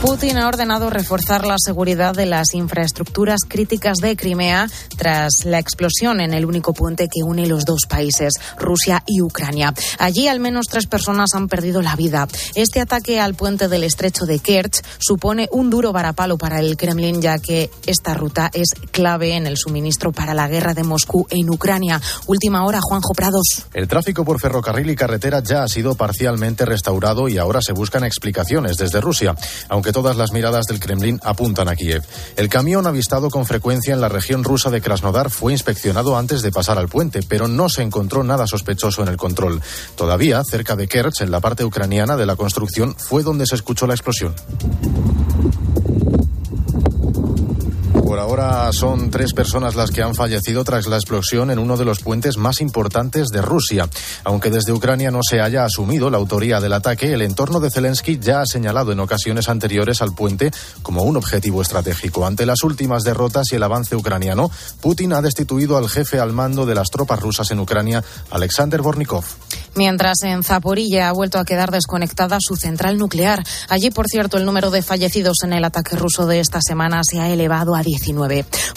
Putin ha ordenado reforzar la seguridad de las infraestructuras críticas de Crimea tras la explosión en el único puente que une los dos países, Rusia y Ucrania. Allí al menos tres personas han perdido la vida. Este ataque al puente del estrecho de Kerch supone un duro varapalo para el Kremlin, ya que esta ruta es clave en el suministro para la guerra de Moscú en Ucrania. Última hora, Juanjo Prados. El tráfico por ferrocarril y carretera ya ha sido parcialmente restaurado y ahora se buscan explicaciones desde Rusia, aunque todas las miradas del Kremlin apuntan a Kiev. El camión avistado con frecuencia en la región rusa de Krasnodar fue inspeccionado antes de pasar al puente, pero no se encontró nada sospechoso en el control. Todavía, cerca de Kerch, en la parte ucraniana de la construcción, fue donde se escuchó la explosión. Por ahora son tres personas las que han fallecido tras la explosión en uno de los puentes más importantes de Rusia. Aunque desde Ucrania no se haya asumido la autoría del ataque, el entorno de Zelensky ya ha señalado en ocasiones anteriores al puente como un objetivo estratégico. Ante las últimas derrotas y el avance ucraniano, Putin ha destituido al jefe al mando de las tropas rusas en Ucrania, Alexander Bornikov. Mientras en Zaporilla ha vuelto a quedar desconectada su central nuclear. Allí, por cierto, el número de fallecidos en el ataque ruso de esta semana se ha elevado a 10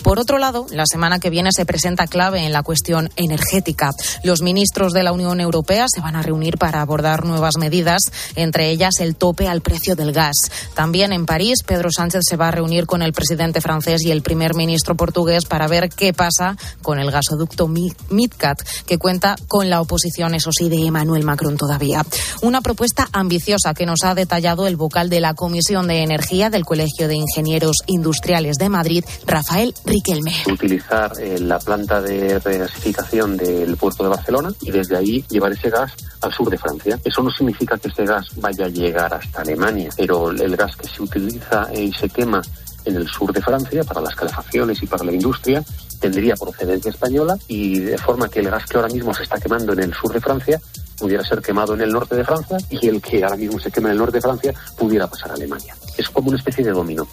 por otro lado, la semana que viene se presenta clave en la cuestión energética. Los ministros de la Unión Europea se van a reunir para abordar nuevas medidas, entre ellas el tope al precio del gas. También en París, Pedro Sánchez se va a reunir con el presidente francés y el primer ministro portugués para ver qué pasa con el gasoducto Midcat, que cuenta con la oposición, eso sí, de Emmanuel Macron todavía. Una propuesta ambiciosa que nos ha detallado el vocal de la Comisión de Energía del Colegio de Ingenieros Industriales de Madrid, Rafael Riquelme. Utilizar eh, la planta de regasificación del puerto de Barcelona y desde ahí llevar ese gas al sur de Francia. Eso no significa que ese gas vaya a llegar hasta Alemania, pero el gas que se utiliza y se quema en el sur de Francia para las calefacciones y para la industria tendría procedencia española y de forma que el gas que ahora mismo se está quemando en el sur de Francia pudiera ser quemado en el norte de Francia y el que ahora mismo se quema en el norte de Francia pudiera pasar a Alemania. Es como una especie de dominó.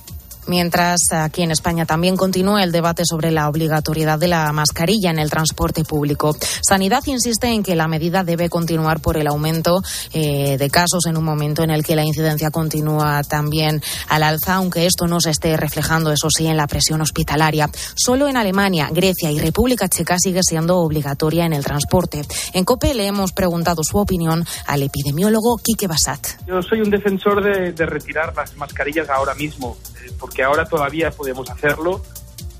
Mientras aquí en España también continúa el debate sobre la obligatoriedad de la mascarilla en el transporte público. Sanidad insiste en que la medida debe continuar por el aumento eh, de casos en un momento en el que la incidencia continúa también al alza, aunque esto no se esté reflejando, eso sí, en la presión hospitalaria. Solo en Alemania, Grecia y República Checa sigue siendo obligatoria en el transporte. En COPE le hemos preguntado su opinión al epidemiólogo Quique Basat. Yo soy un defensor de, de retirar las mascarillas ahora mismo, eh, porque que ahora todavía podemos hacerlo.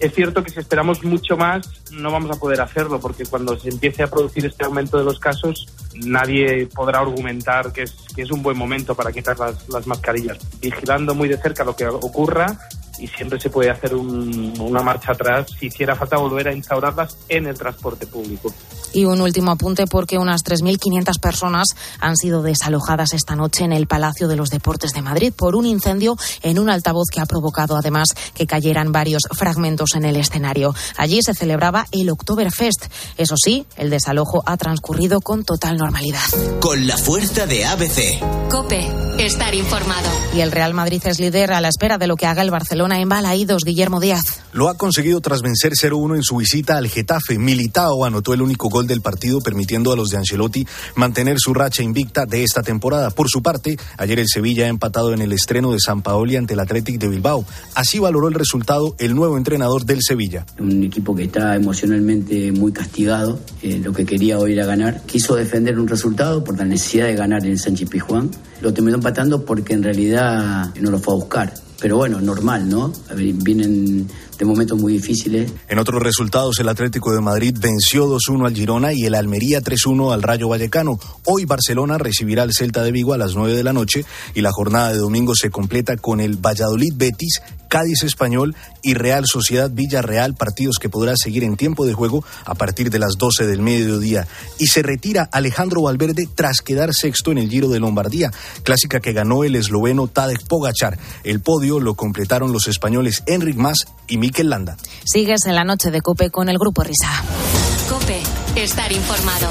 Es cierto que si esperamos mucho más no vamos a poder hacerlo porque cuando se empiece a producir este aumento de los casos nadie podrá argumentar que es, que es un buen momento para quitar las, las mascarillas. Vigilando muy de cerca lo que ocurra y siempre se puede hacer una marcha atrás si hiciera falta volver a instaurarlas en el transporte público. Y un último apunte porque unas 3.500 personas han sido desalojadas esta noche en el Palacio de los Deportes de Madrid por un incendio en un altavoz que ha provocado además que cayeran varios fragmentos en el escenario. Allí se celebraba el Oktoberfest. Eso sí, el desalojo ha transcurrido con total normalidad. Con la fuerza de ABC. Cope, estar informado. Y el Real Madrid es líder a la espera de lo que haga el Barcelona en Balaídos, Guillermo Díaz. Lo ha conseguido tras vencer 0-1 en su visita al Getafe. Militao anotó el único gol del partido, permitiendo a los de Ancelotti mantener su racha invicta de esta temporada. Por su parte, ayer el Sevilla ha empatado en el estreno de San Paoli ante el Athletic de Bilbao. Así valoró el resultado el nuevo entrenador del Sevilla. Un equipo que está emocionalmente muy castigado, eh, lo que quería hoy era ganar. Quiso defender un resultado por la necesidad de ganar en el Sánchez Pizjuán. Lo terminó empatando porque en realidad no lo fue a buscar. Pero bueno, normal, ¿no? Vienen de momentos muy difíciles. En otros resultados, el Atlético de Madrid venció 2-1 al Girona y el Almería 3-1 al Rayo Vallecano. Hoy Barcelona recibirá al Celta de Vigo a las 9 de la noche y la jornada de domingo se completa con el Valladolid Betis, Cádiz Español y Real Sociedad Villarreal, partidos que podrá seguir en tiempo de juego a partir de las 12 del mediodía. Y se retira Alejandro Valverde tras quedar sexto en el Giro de Lombardía, clásica que ganó el esloveno Tadej Pogachar. El podio lo completaron los españoles Enric Mas y Mikel Landa. Sigues en la noche de Cope con el Grupo Risa. Cope, estar informado.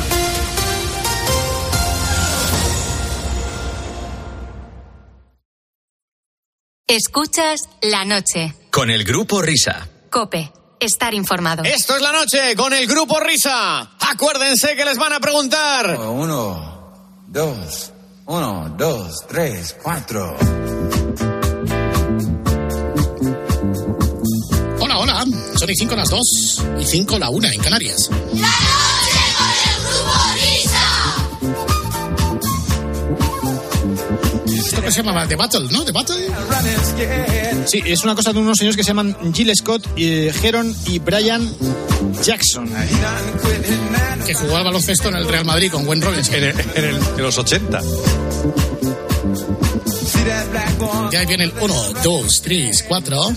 Escuchas la noche. Con el Grupo Risa. Cope estar informado. Esto es la noche con el grupo Risa. Acuérdense que les van a preguntar. Uno, dos, uno, dos, tres, cuatro. Son y cinco las dos y cinco la una en Canarias. ¡La noche con el grupo Risa! Esto que se llama The Battle, ¿no? The Battle. Sí, es una cosa de unos señores que se llaman Jill Scott, eh, Heron y Brian Jackson. Que jugó al baloncesto en el Real Madrid con Gwen Robinson. En, el- en el- en los 80. Y ahí viene el 1, 2, 3, 4.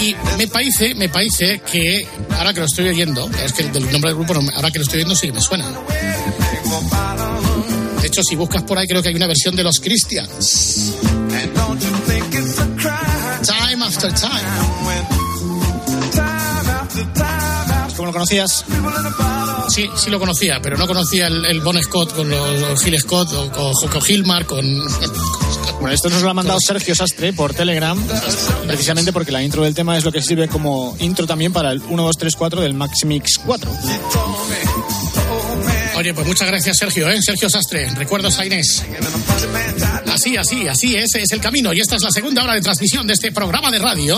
Y me parece, me parece que, ahora que lo estoy oyendo, es que el nombre del grupo, ahora que lo estoy oyendo sí me suena. De hecho, si buscas por ahí, creo que hay una versión de los Christians. Time after time. ¿Cómo lo conocías? Sí, sí lo conocía, pero no conocía el, el Bon Scott con los, los Gil Scott o con, con Gilmar, con... Bueno, esto nos lo ha mandado Sergio Sastre por Telegram, precisamente porque la intro del tema es lo que sirve como intro también para el 1, 2, 3, 4 del Maximix 4. Oye, pues muchas gracias, Sergio, ¿eh? Sergio Sastre. Recuerdos a Inés. Así, así, así, ese es el camino. Y esta es la segunda hora de transmisión de este programa de radio.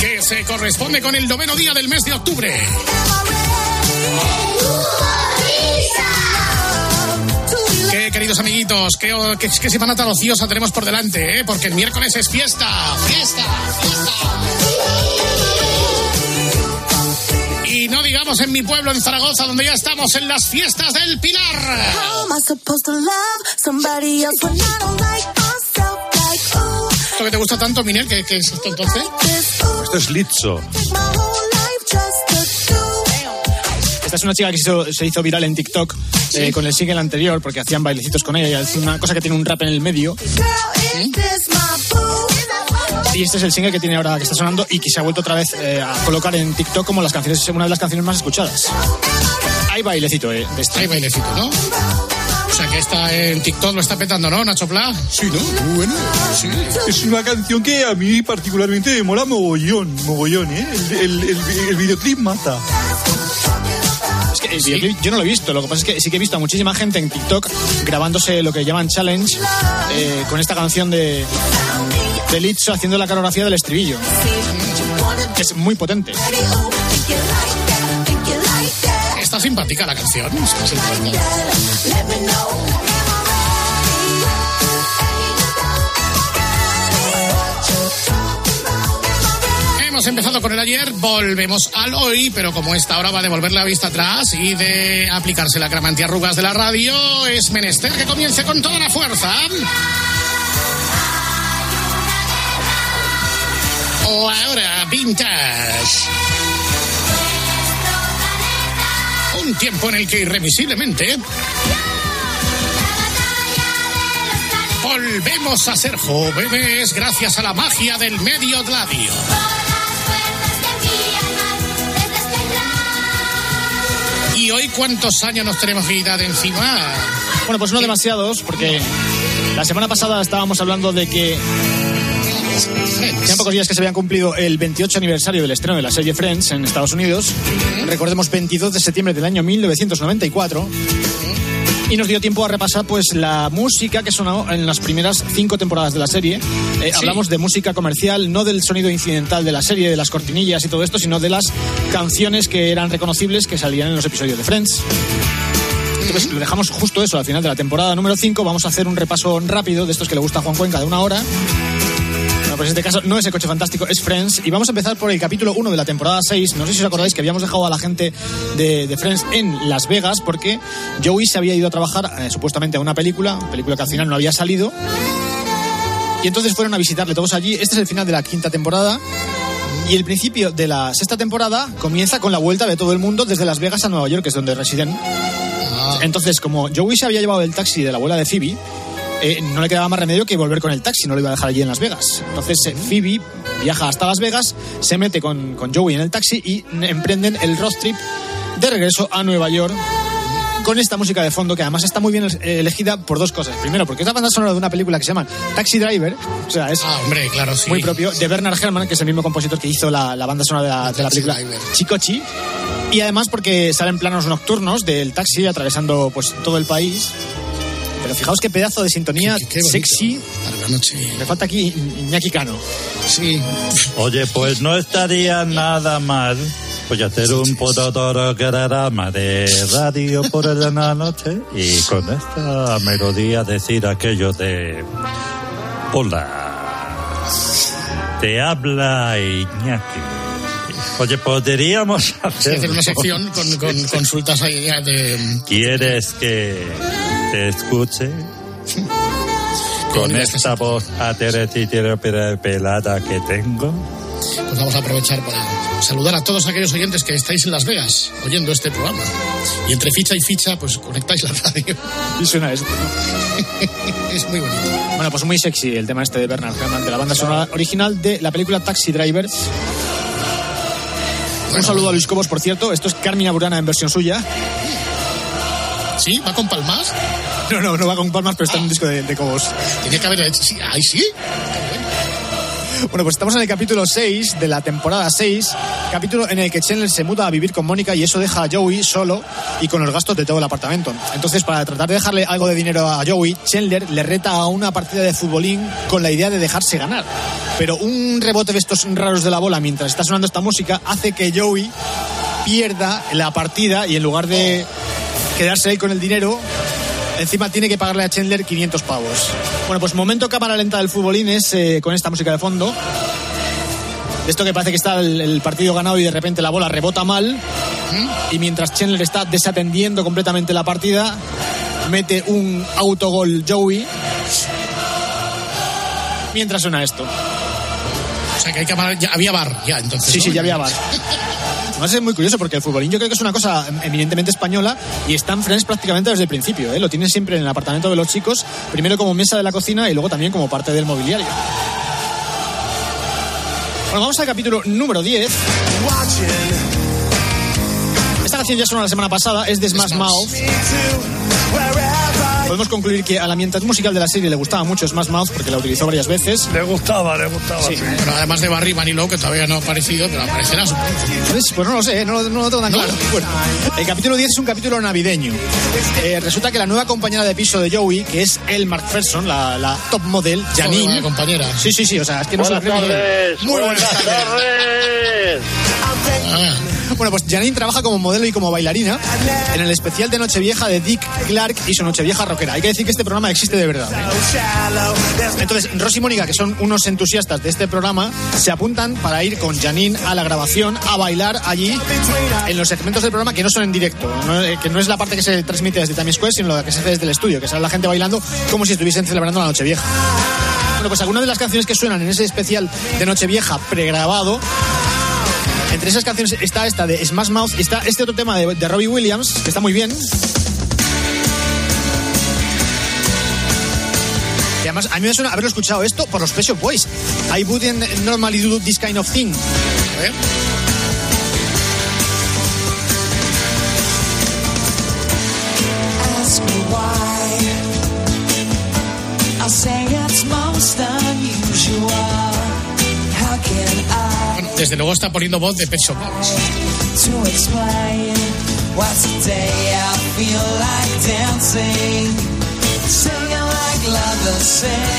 Que se corresponde con el noveno día del mes de octubre. Qué queridos amiguitos, qué, qué, qué semana tan ociosa tenemos por delante, ¿eh? Porque el miércoles es fiesta, fiesta, fiesta. Y no digamos en mi pueblo, en Zaragoza, donde ya estamos en las fiestas del Pilar. ¿Esto que te gusta tanto, Minel? ¿Qué, qué es esto entonces? Esto es Litzo. Esta es una chica que se hizo, se hizo viral en TikTok eh, con el single anterior porque hacían bailecitos con ella. Es una cosa que tiene un rap en el medio. Y este es el single que tiene ahora que está sonando y que se ha vuelto otra vez eh, a colocar en TikTok como las canciones, una de las canciones más escuchadas. Hay bailecito eh, de este. Hay bailecito, ¿no? O sea que está en TikTok, lo está petando, ¿no, Nacho Pla? Sí, ¿no? Bueno, sí. Es una canción que a mí particularmente me mola mogollón, mogollón, ¿eh? El, el- el- el videoclip mata. El videoclip yo no lo he visto, lo que pasa es que sí que he visto a muchísima gente en TikTok grabándose lo que llaman challenge eh, con esta canción de, de haciendo la coreografía del estribillo. Es muy potente. Está simpática la canción. Está simpática. Hemos empezado con el ayer, volvemos al hoy, pero como esta hora va de volver la vista atrás y de aplicarse la crema antiarrugas de la radio, es menester que comience con toda la fuerza. O ahora, vintage. Un tiempo en el que irremisiblemente volvemos a ser jóvenes gracias a la magia del medio gladio. ¿Y hoy cuántos años nos tenemos que encima? Bueno, pues no demasiados, porque la semana pasada estábamos hablando de que Hacían pocos días que se habían cumplido el 28 aniversario del estreno de la serie Friends en Estados Unidos. Recordemos 22 de septiembre del año 1994. Y nos dio tiempo a repasar pues la música que sonó en las primeras cinco temporadas de la serie. Eh, Hablamos de música comercial, no del sonido incidental de la serie, de las cortinillas y todo esto, sino de las canciones que eran reconocibles que salían en los episodios de Friends. Entonces lo dejamos justo eso al final de la temporada número 5. Vamos a hacer un repaso rápido de estos que le gusta a Juan Cuenca de una hora. Bueno, pues en este caso no es el coche fantástico, es Friends. Y vamos a empezar por el capítulo 1 de la temporada 6. No sé si os acordáis que habíamos dejado a la gente de, de Friends en Las Vegas porque Joey se había ido a trabajar eh, supuestamente a una película, película que al final no había salido. Y entonces fueron a visitarle todos allí. Este es el final de la quinta temporada. Y el principio de la sexta temporada comienza con la vuelta de todo el mundo desde Las Vegas a Nueva York, que es donde residen. Entonces, como Joey se había llevado el taxi de la abuela de Phoebe, eh, no le quedaba más remedio que volver con el taxi, no lo iba a dejar allí en Las Vegas. Entonces eh, Phoebe viaja hasta Las Vegas, se mete con, con Joey en el taxi y emprenden el road trip de regreso a Nueva York con esta música de fondo, que además está muy bien eh, elegida por dos cosas. Primero, porque es la banda sonora de una película que se llama Taxi Driver, o sea, es Ah, hombre, claro, sí. muy propio, de Bernard Herrmann, que es el mismo compositor que hizo la, la banda sonora de la, de la película Chicochi. Y además porque salen planos nocturnos del taxi atravesando pues todo el país. Pero fijaos qué pedazo de sintonía Qué sexy. Para la noche. Me falta aquí Iñaki Cano. Sí. Oye, pues no estaría nada mal. Pues hacer un programa de radio por la noche y con esta melodía decir aquello de hola te habla Iñaki oye podríamos Sí, hacer, hacer una sección con, con consultas ahí de. quieres que te escuche con esta voz pelada que tengo. Pues vamos a aprovechar para saludar a todos aquellos oyentes que estáis en Las Vegas oyendo este programa. Y entre ficha y ficha, pues conectáis la radio. Y suena esto. es muy bonito. Bueno, pues muy sexy el tema este de Bernard Herrmann, de la banda sonora original de la película Taxi Driver. Un saludo a Luis Cobos, por cierto. Esto es Carmina Burana en versión suya. ¿Sí? ¿Va con palmas? No, no, no va con palmas, pero está en un disco de, de Cobos. Tiene que haber hecho. Sí, ahí sí. Bueno, pues estamos en el capítulo 6 de la temporada 6, capítulo en el que Chandler se muda a vivir con Mónica y eso deja a Joey solo y con los gastos de todo el apartamento. Entonces, para tratar de dejarle algo de dinero a Joey, Chandler le reta a una partida de futbolín con la idea de dejarse ganar. Pero un rebote de estos raros de la bola mientras está sonando esta música hace que Joey pierda la partida y en lugar de quedarse ahí con el dinero, encima tiene que pagarle a Chandler 500 pavos. Bueno, pues momento cámara lenta del futbolín es eh, con esta música de fondo. Esto que parece que está el, el partido ganado y de repente la bola rebota mal. Y mientras Chandler está desatendiendo completamente la partida, mete un autogol Joey. Mientras suena esto. O sea que hay que había bar, ya entonces. Sí, ¿no? sí, ya había bar. Además es muy curioso porque el futbolín yo creo que es una cosa eminentemente española y está en Friends prácticamente desde el principio. ¿eh? Lo tienen siempre en el apartamento de los chicos, primero como mesa de la cocina y luego también como parte del mobiliario. Bueno, vamos al capítulo número 10. Esta canción ya sonó la semana pasada, es de Smash Mouth. Podemos concluir que a la ambientación musical de la serie le gustaba mucho Smash Mouth porque la utilizó varias veces. le gustaba le gustaba Sí. Pero además de Barry Manilow, que todavía no ha aparecido, pero aparecerá. Pues, pues no lo sé, no, no lo tengo tan ¿No? claro. Bueno, el capítulo 10 es un capítulo navideño. Eh, resulta que la nueva compañera de piso de Joey, que es Elle McPherson, la, la top model, Janine. Vaya compañera. Sí, sí, sí, o sea, es que no se la cree ni ella. Muy buenas tardes. Ah, Bueno, pues Janine trabaja como modelo y como bailarina en el especial de Nochevieja de Dick Clark y su Nochevieja Hay que decir que este programa existe de verdad. ¿eh? Entonces, Rosy y Mónica, que son unos entusiastas de este programa, se apuntan para ir con Janine a la grabación a bailar allí en los segmentos del programa que no son en directo, eh, que no es la parte que se transmite desde Times Square, sino la que se hace desde el estudio, que sale la gente bailando como si estuviesen celebrando la Nochevieja. Bueno, pues algunas de las canciones que suenan en ese especial de Nochevieja pregrabado entre esas canciones está esta de Smash Mouth está este otro tema de, de Robbie Williams, que está muy bien. Además, a mí me suena haberlo escuchado esto por los Shop Boys. I wouldn't normally do this kind of thing. Bueno, desde luego está poniendo voz de Pet Shop Boys.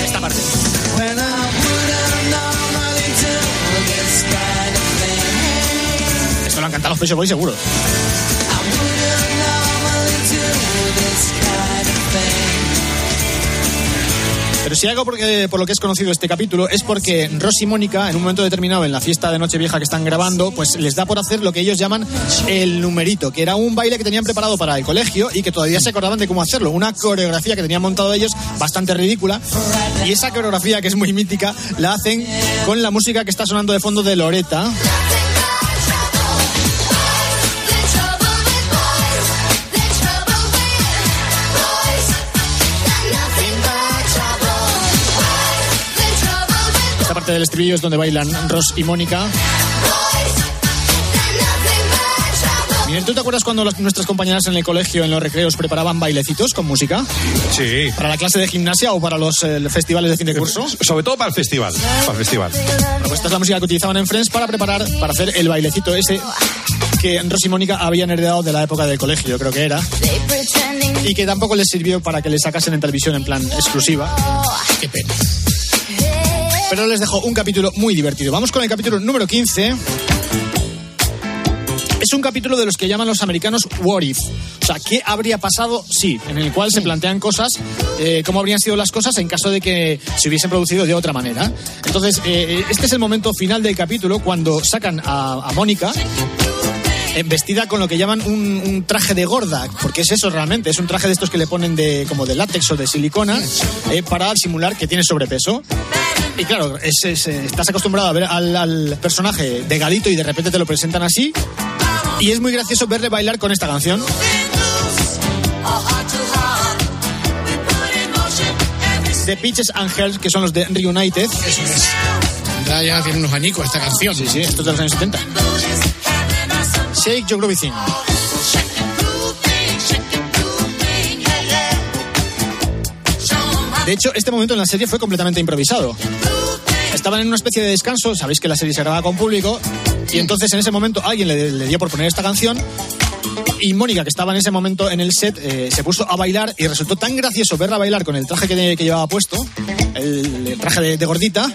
Esta parte. Esto lo han cantado los Shop Boys seguro. Pero si algo porque, por lo que es conocido este capítulo es porque Ross y Mónica, en un momento determinado en la fiesta de Nochevieja que están grabando, pues les da por hacer lo que ellos llaman el numerito, que era un baile que tenían preparado para el colegio y que todavía se acordaban de cómo hacerlo. Una coreografía que tenían montado ellos bastante ridícula. Y esa coreografía, que es muy mítica, la hacen con la música que está sonando de fondo de Loreta. Parte del estribillo es donde bailan Ross y Mónica. Miguel, ¿tú te acuerdas cuando las- nuestras compañeras en el colegio, en los recreos, preparaban bailecitos con música? Sí. ¿Para la clase de gimnasia o para los eh, festivales de fin de curso? Sobre todo para el festival. Para el festival. Bueno, pues esta es la música que utilizaban en Friends para preparar, para hacer el bailecito ese que Rosy y Mónica habían heredado de la época del colegio, creo que era. Y que tampoco les sirvió para que le sacasen en televisión en plan exclusiva. Qué pena. Pero les dejo un capítulo muy divertido. Vamos con el capítulo número 15. Es un capítulo de los que llaman los americanos What If. O sea, ¿qué habría pasado? Sí, en el cual se plantean cosas, eh, cómo habrían sido las cosas en caso de que se hubiesen producido de otra manera. Entonces, eh, este es el momento final del capítulo cuando sacan a, a Mónica eh, vestida con lo que llaman un, un traje de gorda, porque es eso realmente, es un traje de estos que le ponen de como de látex o de silicona eh, para simular que tiene sobrepeso. Y claro, es- es, eh, estás acostumbrado a ver al, al personaje delgadito y de repente te lo presentan así. Y es muy gracioso verle bailar con esta canción. The Peaches and Girls, que son los de Reunited. Eso es. Ya tiene unos añicos esta canción. Sí, sí, esto es de los años 70. Shake Your Groovy Thing. De hecho, este momento en la serie fue completamente improvisado. Estaban en una especie de descanso, sabéis que la serie se graba con público, y entonces en ese momento alguien le, le dio por poner esta canción, y Mónica, que estaba en ese momento en el set, eh, se puso a bailar y resultó tan gracioso verla bailar con el traje que, que llevaba puesto, el, el traje de, de gordita,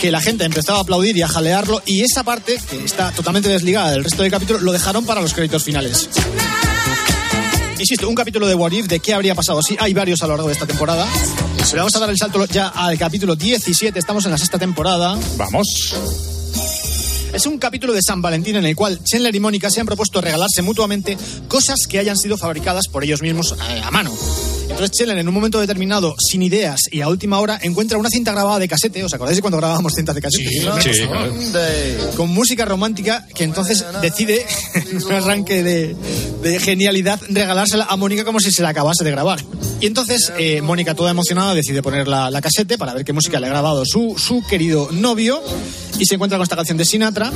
que la gente empezaba a aplaudir y a jalearlo, y esa parte, que está totalmente desligada del resto del capítulo, lo dejaron para los créditos finales. Insisto, un capítulo de What If, de qué habría pasado. Sí, hay varios a lo largo de esta temporada. Pero vamos a dar el salto ya al capítulo 17. Estamos en la sexta temporada. Vamos. Es un capítulo de San Valentín en el cual Chandler y Mónica se han propuesto regalarse mutuamente cosas que hayan sido fabricadas por ellos mismos eh, a mano. Entonces Chandler en un momento determinado, sin ideas y a última hora, encuentra una cinta grabada de casete. ¿Os acordáis de cuando grabábamos cintas de casete? Sí, Sí, claro. Con música romántica que entonces decide, en un arranque de, de genialidad, regalársela a Mónica como si se la acabase de grabar. Y entonces eh, Mónica, toda emocionada, decide poner la, la casete para ver qué música le ha grabado su, su querido novio y se encuentra con esta canción de Sinatra.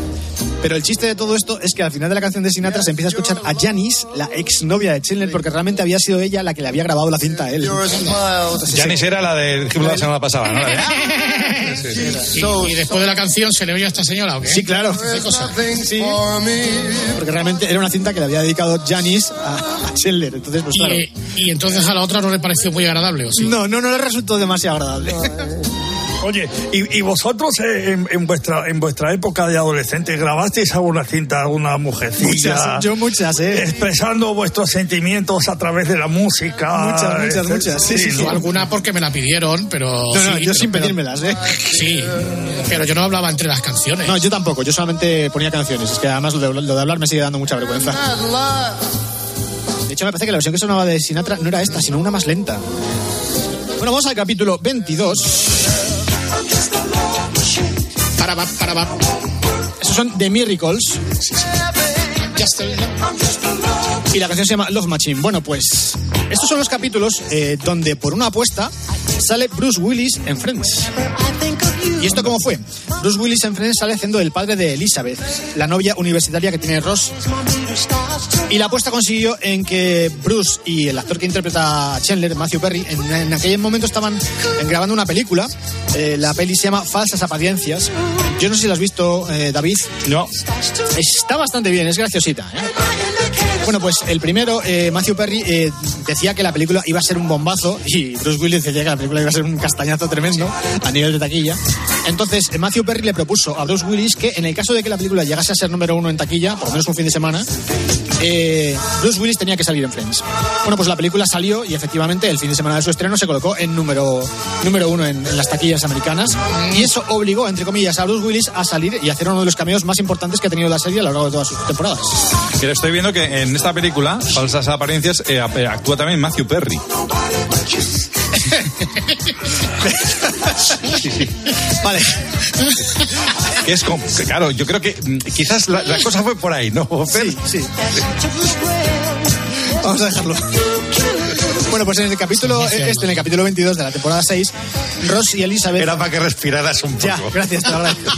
Pero el chiste de todo esto es que al final de la canción de Sinatra se empieza a escuchar a Janice, la exnovia de Chandler, porque realmente había sido ella la que le había grabado la cinta a él. Janice era la del ejemplo de la semana pasada, ¿no? Sí, sí, sí. Y, y después de la canción se le oye a esta señora, ¿o qué? Sí, claro. Porque realmente era una cinta que le había dedicado Janice a, a Chandler. Entonces, pues claro. Y, y entonces a la otra no le pareció muy agradable, ¿o sí? No, no, no le resultó demasiado agradable. Oye, ¿y, y vosotros eh, en, en vuestra en vuestra época de adolescente grabasteis alguna cinta, alguna mujercilla? Muchas, yo muchas, ¿eh? Expresando vuestros sentimientos a través de la música. Muchas, muchas, muchas. Sí, sí, sí. No, alguna porque me la pidieron, pero. No, no, sí, yo pero- sin pedírmelas, ¿eh? Sí, pero yo no hablaba entre las canciones. No, yo tampoco, yo solamente ponía canciones. Es que además lo de, lo de hablar me sigue dando mucha vergüenza. De hecho, me parece que la versión que sonaba de Sinatra no era esta, sino una más lenta. Bueno, vamos al capítulo 22. Para, para, va. Esos son The Miracles. Y la canción se llama Love Machine. Bueno, pues estos son los capítulos eh, donde por una apuesta sale Bruce Willis en Friends. ¿Y esto cómo fue? Bruce Willis en Friends sale haciendo el padre de Elizabeth, la novia universitaria que tiene Ross. Y la apuesta consiguió en que Bruce y el actor que interpreta a Chandler, Matthew Perry, en, en aquel momento estaban grabando una película. Eh, la peli se llama Falsas Apariencias. Yo no sé si la has visto, eh, David. No. Está bastante bien, es graciosita. ¿eh? Bueno, pues el primero, eh, Matthew Perry, eh, decía que la película iba a ser un bombazo y Bruce Willis decía que la película iba a ser un castañazo tremendo a nivel de taquilla. Entonces, eh, Matthew Perry le propuso a Bruce Willis que en el caso de que la película llegase a ser número uno en taquilla, por lo menos un fin de semana, eh, Bruce Willis tenía que salir en Friends. Bueno, pues la película salió y efectivamente el fin de semana de su estreno se colocó en número, número uno en, en las taquillas americanas y eso obligó, entre comillas, a Bruce Willis a salir y hacer uno de los cameos más importantes que ha tenido la serie a lo largo de todas sus temporadas. Pero estoy viendo que en esta película, Falsas Apariencias, eh, ap- actúa también Matthew Perry. Sí, sí. Vale. Que es como, que claro, yo creo que mm, quizás la, la cosa fue por ahí, ¿no? Fer? Sí, sí. Vamos a dejarlo. Bueno, pues en el capítulo, este, en el capítulo 22 de la temporada 6, Ross y Elizabeth... Era para que respiraras un poco. Ya, gracias, te lo agradezco.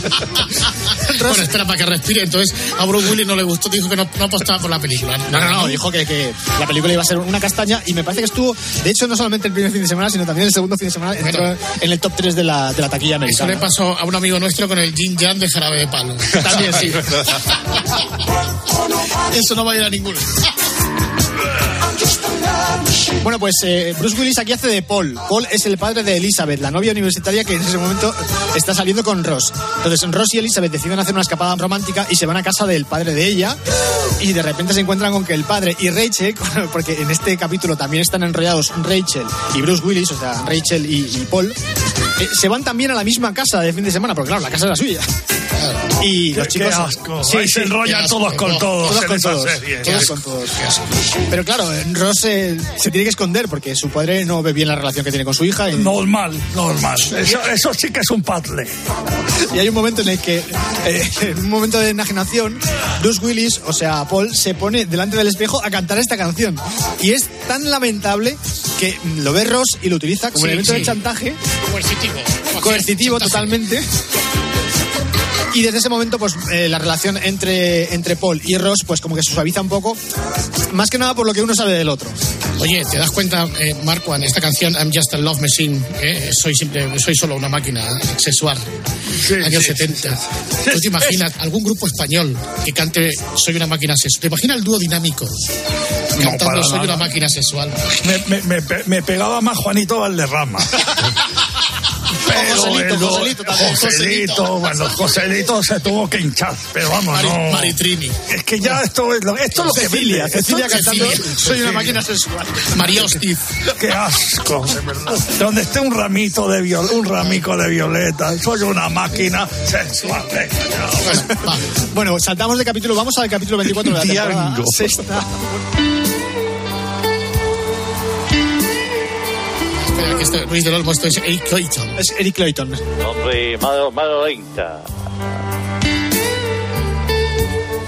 Bueno, espera para que respire. Entonces, a Bruce Willis no le gustó, dijo que no, no apostaba por la película. No, no, no, dijo que, que la película iba a ser una castaña y me parece que estuvo, de hecho, no solamente el primer fin de semana, sino también el segundo fin de semana, entró en el top 3 de la, de la taquilla Eso americana. le pasó a un amigo nuestro con el Jin Jan de Jarabe de Palo. También sí. Eso no va a ir a ninguno. Bueno, pues eh, Bruce Willis aquí hace de Paul. Paul es el padre de Elizabeth, la novia universitaria que en ese momento está saliendo con Ross. Entonces Ross y Elizabeth deciden hacer una escapada romántica y se van a casa del padre de ella y de repente se encuentran con que el padre y Rachel, porque en este capítulo también están enrollados Rachel y Bruce Willis, o sea, Rachel y, Paul, eh, se van también a la misma casa de fin de semana, porque claro, la casa era suya. Y los chicos... qué asco. Ahí se enrollan todos con todos Todos en con esa todos. serie. Todos Qué con todos. Pero claro, Ross eh, se tiene que esconder porque su padre no ve bien la relación que tiene con su hija. Y, Normal, normal. Eso, eso sí que es un puzzle. y hay un momento en el que, eh, en un momento de enajenación, Bruce Willis, o sea, Paul, se pone delante del espejo a cantar esta canción. Y es tan lamentable que lo ve Ross y lo utiliza como Sí, elemento sí. de chantaje, Coercitivo. coercitivo Chantaje. totalmente. Y desde ese momento, pues eh, la relación entre, entre Paul y Ross, pues como que se suaviza un poco, más que nada por lo que uno sabe del otro. Oye, ¿te das cuenta, eh, Marco, en esta canción I'm Just a Love Machine? eh? Soy, simple, soy solo una máquina sexual. años sí, 70. ¿Tú te imaginas algún grupo español que cante Soy una máquina sexual? ¿Te imaginas el dúo dinámico? Cantando para Soy nada. una máquina sexual. Me, me- me me pegaba más Juanito Valderrama. Pero Joselito, Joselito también, Joselito, Joselito. bueno, Joselito se tuvo que hinchar, pero vamos, Mari- no. Maritrini. Es que ya esto es lo, esto es lo que vende. Cecilia cantando. Soy una máquina sexual. María Hostiz. Qué asco, de verdad. Donde esté un ramito de viol, un ramico de violeta, soy una máquina ya. Bueno, saltamos de capítulo, vamos al capítulo 24 de la temporada sexta. Esto, Luis del Olmo, esto es Eric Clayton. Es Eric Clayton. Hombre, mano, mano lenta.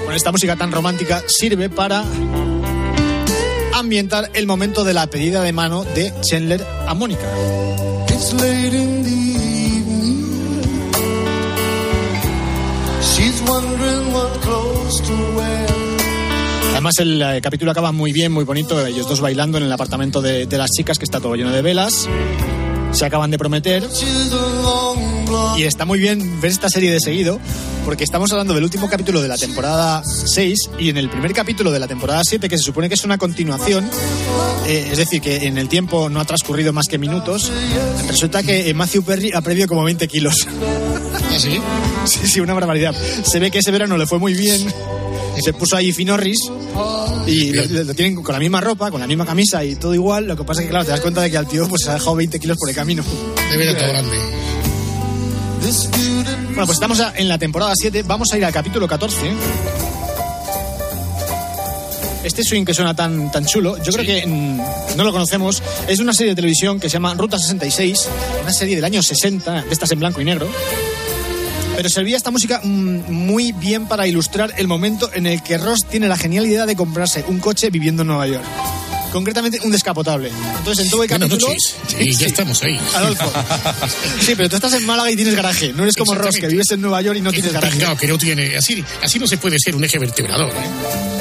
Bueno, esta música tan romántica sirve para ambientar el momento de la pedida de mano de Chandler a Mónica. It's late in the evening. She's wondering what clothes to wear. Además, el eh, capítulo acaba muy bien, muy bonito. Ellos dos bailando en el apartamento de, de las chicas, que está todo lleno de velas. Se acaban de prometer. Y está muy bien ver esta serie de seguido, porque estamos hablando del último capítulo de la temporada 6 y en el primer capítulo de la temporada 7, que se supone que es una continuación, eh, es decir, que en el tiempo no ha transcurrido más que minutos, resulta que eh, Matthew Perry ha perdido como 20 kilos. ¿Ah, sí? Sí, sí, una barbaridad. Se ve que ese verano le fue muy bien. Se puso ahí Finorris y lo, lo tienen con la misma ropa, con la misma camisa y todo igual. Lo que pasa es que, claro, te das cuenta de que al tío pues, se ha dejado 20 kilos por el camino. De todo grande. Bueno, pues estamos en la temporada 7. Vamos a ir al capítulo 14. Este swing que suena tan, tan chulo, yo creo que mm, no lo conocemos. Es una serie de televisión que se llama Ruta 66, una serie del año 60, de estas en blanco y negro. Pero servía esta música mm, muy bien para ilustrar el momento en el que Ross tiene la genial idea de comprarse un coche viviendo en Nueva York. Concretamente, un descapotable. Entonces, en todo el Buenas capítulo... noches. Y ya estamos ahí. Adolfo. Sí, pero tú estás en Málaga y tienes garaje. No eres como Ross, que vives en Nueva York y no tienes garaje. Claro, que no tiene. Así, así no se puede ser un eje vertebrador. ¿eh?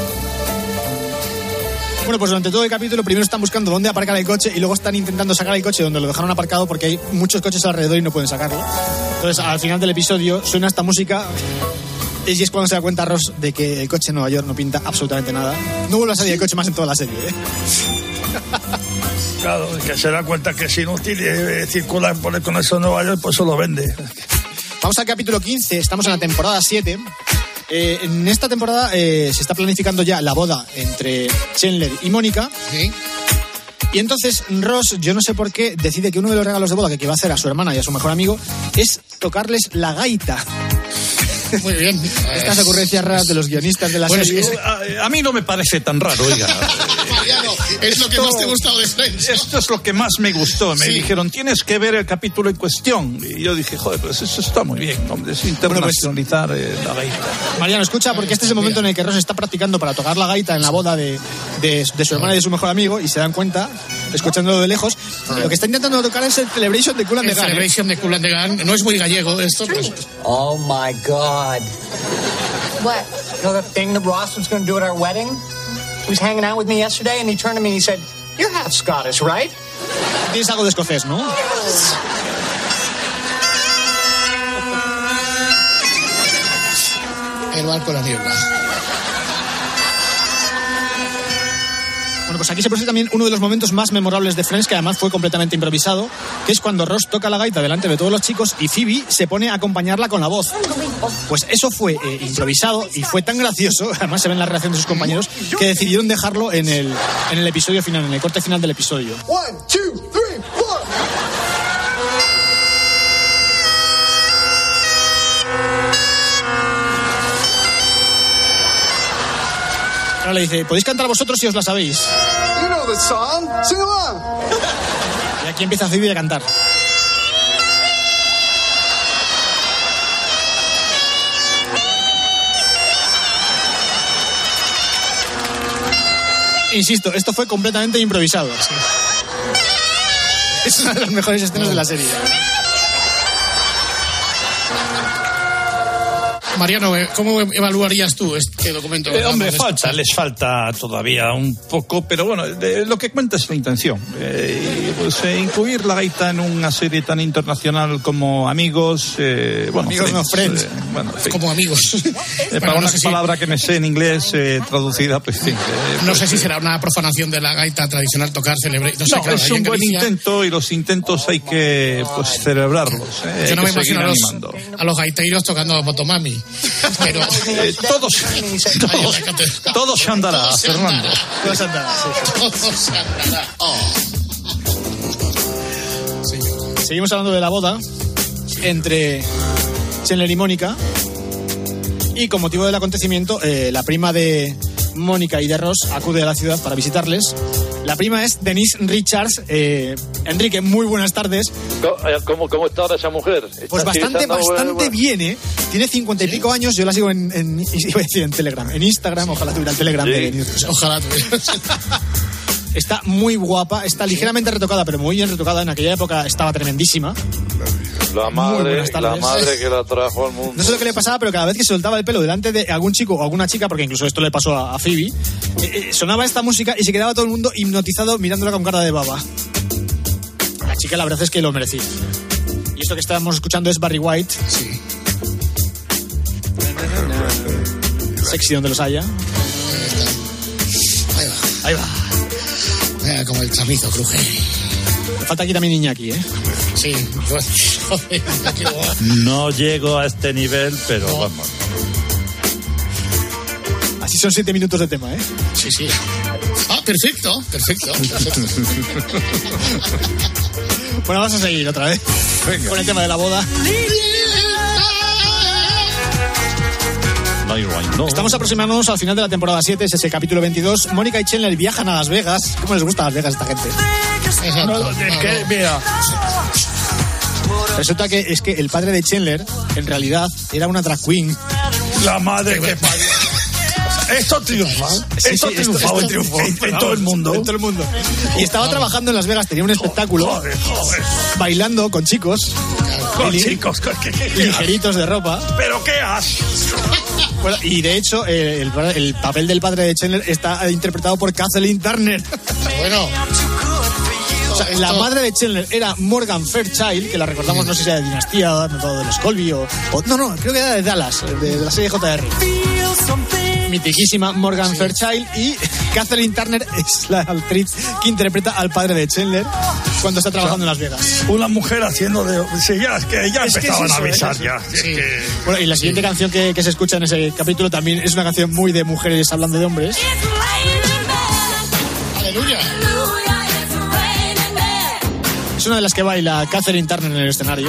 Bueno, pues durante todo el capítulo primero están buscando dónde aparcar el coche y luego están intentando sacar el coche donde lo dejaron aparcado porque hay muchos coches alrededor y no pueden sacarlo. Entonces, al final del episodio suena esta música y es cuando se da cuenta Ross de que el coche en Nueva York no pinta absolutamente nada. No vuelve a salir el coche más en toda la serie, ¿eh? Claro, que se da cuenta que es inútil eh, circular por con eso en Nueva York, pues eso lo vende. Vamos al capítulo 15, estamos en la temporada 7. Eh, en esta temporada eh, se está planificando ya la boda entre Chandler y Mónica. Y entonces Ross, yo no sé por qué, decide que uno de los regalos de boda que va a hacer a su hermana y a su mejor amigo es tocarles la gaita. Muy bien. Estas ocurrencias raras de los guionistas de la Bueno, serie. es que a, a mí no me parece tan raro, oiga. Es lo que más te gustado de Friends. Esto es lo que más me gustó. Me Sí. dijeron, tienes que ver el capítulo en cuestión. Y yo dije, joder, pues eso está muy bien, hombre, es internacionalizar eh, la gaita. Mariano, escucha, porque este es el momento en el que Ross está practicando para tocar la gaita en la boda de, de- de su hermana y de su mejor amigo y se dan cuenta, escuchándolo de lejos. Lo que está intentando tocar es el Celebration de Cool and the Gang, ¿eh? Celebration de Cool and the Gang. No es muy gallego esto, pues. Oh my God. What? You know the thing that Ross was going to do at our wedding? He was hanging out with me yesterday and he turned to me and he said, You're half Scottish, right? Tienes algo de escocés, ¿no? El barco de la niebla. Pues aquí se produce también uno de los momentos más memorables de Friends, que además fue completamente improvisado, que es cuando Ross toca la gaita delante de todos los chicos y Phoebe se pone a acompañarla con la voz. Pues eso fue eh, improvisado y fue tan gracioso, además se ve en la reacción de sus compañeros, que decidieron dejarlo en el, en el episodio final, en el corte final del episodio. Ahora le dice, ¿podéis cantar vosotros si os la sabéis? You know the song. Sing along. Y aquí empieza Phoebe a cantar. Insisto, esto fue completamente improvisado. Es una de las mejores escenas de la serie. Mariano, eh, ¿cómo evaluarías tú este documento? Eh, hombre, falta, les falta todavía un poco, pero bueno, de- lo que cuenta es la intención. Eh, pues, eh, incluir la gaita en una serie tan internacional como Amigos, eh, bueno, Amigos no Friends. eh, bueno, en fin. Como amigos. Bueno, para no una si- palabra que me sé en inglés traducida, pues sí. eh, No pues, sé si será una profanación de la gaita tradicional tocar, celebrar. No, sé, no, claro, es un en buen intento y los intentos hay que pues celebrarlos. Yo no me imagino a los, a los gaiteiros tocando Motomami. Pero. Eh, todos, todos, todos se andará, Fernando. andará. Todo se andará, sí. Todo se andará. Seguimos hablando de la boda entre Chandler y Mónica. Y con motivo del acontecimiento, eh, la prima de Mónica y de Ross acude a la ciudad para visitarles. La prima es Denise Richards. Eh, Enrique, muy buenas tardes. Eh, ¿Cómo, cómo está ahora esa mujer? ¿Está Pues bastante, bastante bien, ¿eh? Tiene cincuenta y pico años, yo la sigo en, en- en Telegram, en Instagram, ojalá tuviera el Telegram de Sí. Denise Richards. Ojalá tuviera. Está muy guapa, está ligeramente retocada, pero muy bien retocada. En aquella época estaba tremendísima. La madre, la que la trajo al mundo. No sé lo que le pasaba, pero cada vez que se soltaba el pelo delante de algún chico o alguna chica, porque incluso esto le pasó a, a Phoebe, eh, eh, sonaba esta música y se quedaba todo el mundo hipnotizado mirándola con cara de baba. La chica la verdad es que lo merecía. Y esto que estábamos escuchando es Barry White. Sí. Sexy donde los haya. Ahí va. Ahí va. Mira, como el chamizo cruje. Me falta aquí también Iñaki, ¿eh? Sí. No llego a este nivel, pero vamos. Así son siete minutos de tema, ¿eh? Sí, sí. Ah, perfecto, perfecto. perfecto. Bueno, vamos a seguir otra vez con el tema de la boda. No no. Estamos aproximándonos al final de la temporada 7, es ese capítulo 22. Mónica y Chandler viajan a Las Vegas. ¿Cómo les gusta Las Vegas a esta gente? Exacto. Es que, mira, Resulta que es que el padre de Chandler, en realidad, era una drag queen. la madre que parió. Esto triunfa. Sí, esto sí, triunfó en, triunfó. en- en todo el mundo. En todo el mundo. Y estaba trabajando en Las Vegas, tenía un espectáculo, Joder, joder. bailando con chicos, Con chicos, ¿qué, qué, ligeritos de ropa. ¿Pero qué haces? Bueno, y de hecho, eh, el, el papel del padre de Chandler está interpretado por Kathleen Turner. Bueno, O sea, la madre de Chandler era Morgan Fairchild, que la recordamos, no sé si era de Dinastía, o de los Colby, o, o- No, no, creo que era de Dallas, de, de la serie JR. Mitiquísima Morgan Fairchild y Kathleen Turner es la actriz que interpreta al padre de Chandler cuando está trabajando en Las Vegas. Una mujer haciendo de. Sí, ya, es que ya Es que empezaban a avisar ya. eso. Es que- Bueno, y la siguiente canción que, que se escucha en ese capítulo también es una canción muy de mujeres hablando de hombres. aleluya. Es una de las que baila Catherine Turner en el escenario.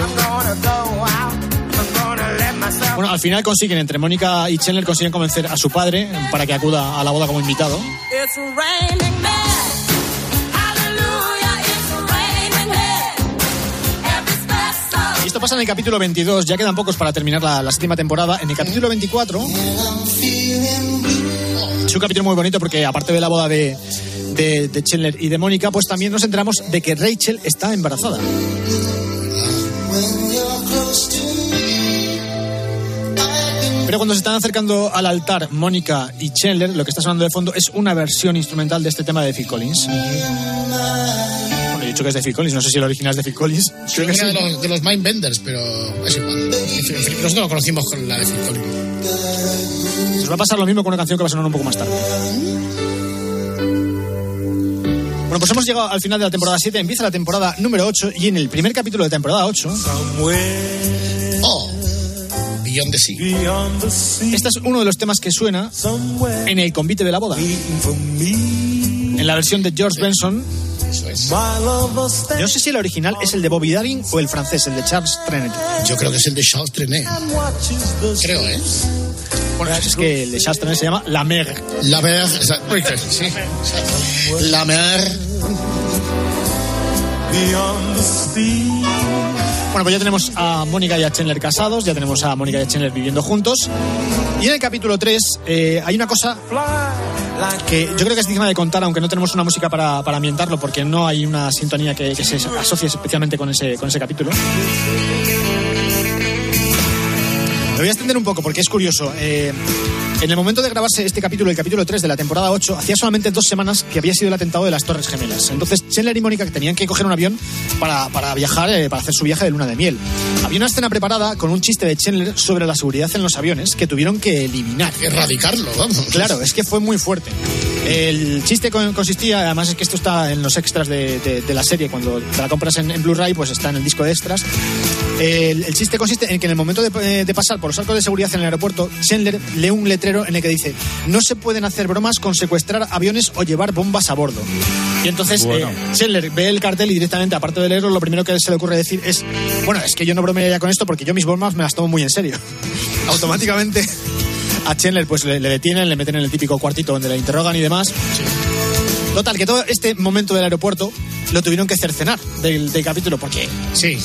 Bueno, al final consiguen, entre Mónica y Chandler, consiguen convencer a su padre para que acuda a la boda como invitado. Y esto pasa en el capítulo 22, ya quedan pocos para terminar la, la séptima temporada. En el capítulo 24 Es un capítulo muy bonito porque aparte de la boda de, de, Chandler y de Mónica, pues también nos enteramos de que Rachel está embarazada. Pero cuando se están acercando al altar Mónica y Chandler, lo que está sonando de fondo es una versión instrumental de este tema de Phil Collins. He dicho que es de Phil Collins, no sé si el original es de Phil Collins. Creo que era de los, de los Mindbenders, pero es igual. Nosotros lo conocimos con la de Phil Collins. Nos va a pasar lo mismo con una canción que va a sonar un poco más tarde. Bueno, pues hemos llegado al final de la temporada 7, empieza la temporada número 8 y en el primer capítulo de temporada 8... Oh, Beyond the Sea. Este es uno de los temas que suena en el convite de la boda. En la versión de George Benson. Yo no sé si el original es el de Bobby Darin o el francés, el de Charles Trenet. Yo creo que es el de Charles Trenet. Creo, ¿eh? Bueno, es que el de Charles Trenet se llama La Mer. La Mer, sí. La Mer. Bueno, pues ya tenemos a Mónica y a Chandler casados, ya tenemos a Mónica y a Chandler viviendo juntos. Y en el capítulo 3 eh, hay una cosa que yo creo que es digna de contar, aunque no tenemos una música para, para ambientarlo, porque no hay una sintonía que, que se asocie especialmente con ese, con ese capítulo. Me voy a extender un poco porque es curioso. Eh, en el momento de grabarse este capítulo, el capítulo 3 de la temporada 8, hacía solamente dos semanas que había sido el atentado de las Torres Gemelas. Entonces, Chandler y Mónica tenían que coger un avión para, para viajar, eh, para hacer su viaje de luna de miel. Había una escena preparada con un chiste de Chandler sobre la seguridad en los aviones que tuvieron que eliminar. Erradicarlo, vamos. Claro, es que fue muy fuerte. El chiste con- consistía, además es que esto está en los extras de, de- de la serie, cuando te la compras en, en Blu-ray, pues está en el disco de extras. El, el chiste consiste en que en el momento de, eh, de pasar por los arcos de seguridad en el aeropuerto, Chandler lee un letrero en el que dice, no se pueden hacer bromas con secuestrar aviones o llevar bombas a bordo. Y entonces Bueno. eh, Chandler ve el cartel y directamente, aparte de leerlo, lo primero que se le ocurre decir es, bueno, es que yo no bromearía con esto porque yo mis bombas me las tomo muy en serio. Automáticamente a Chandler pues le, le detienen, le meten en el típico cuartito donde le interrogan y demás. Total, que todo este momento del aeropuerto lo tuvieron que cercenar del, del capítulo porque sí.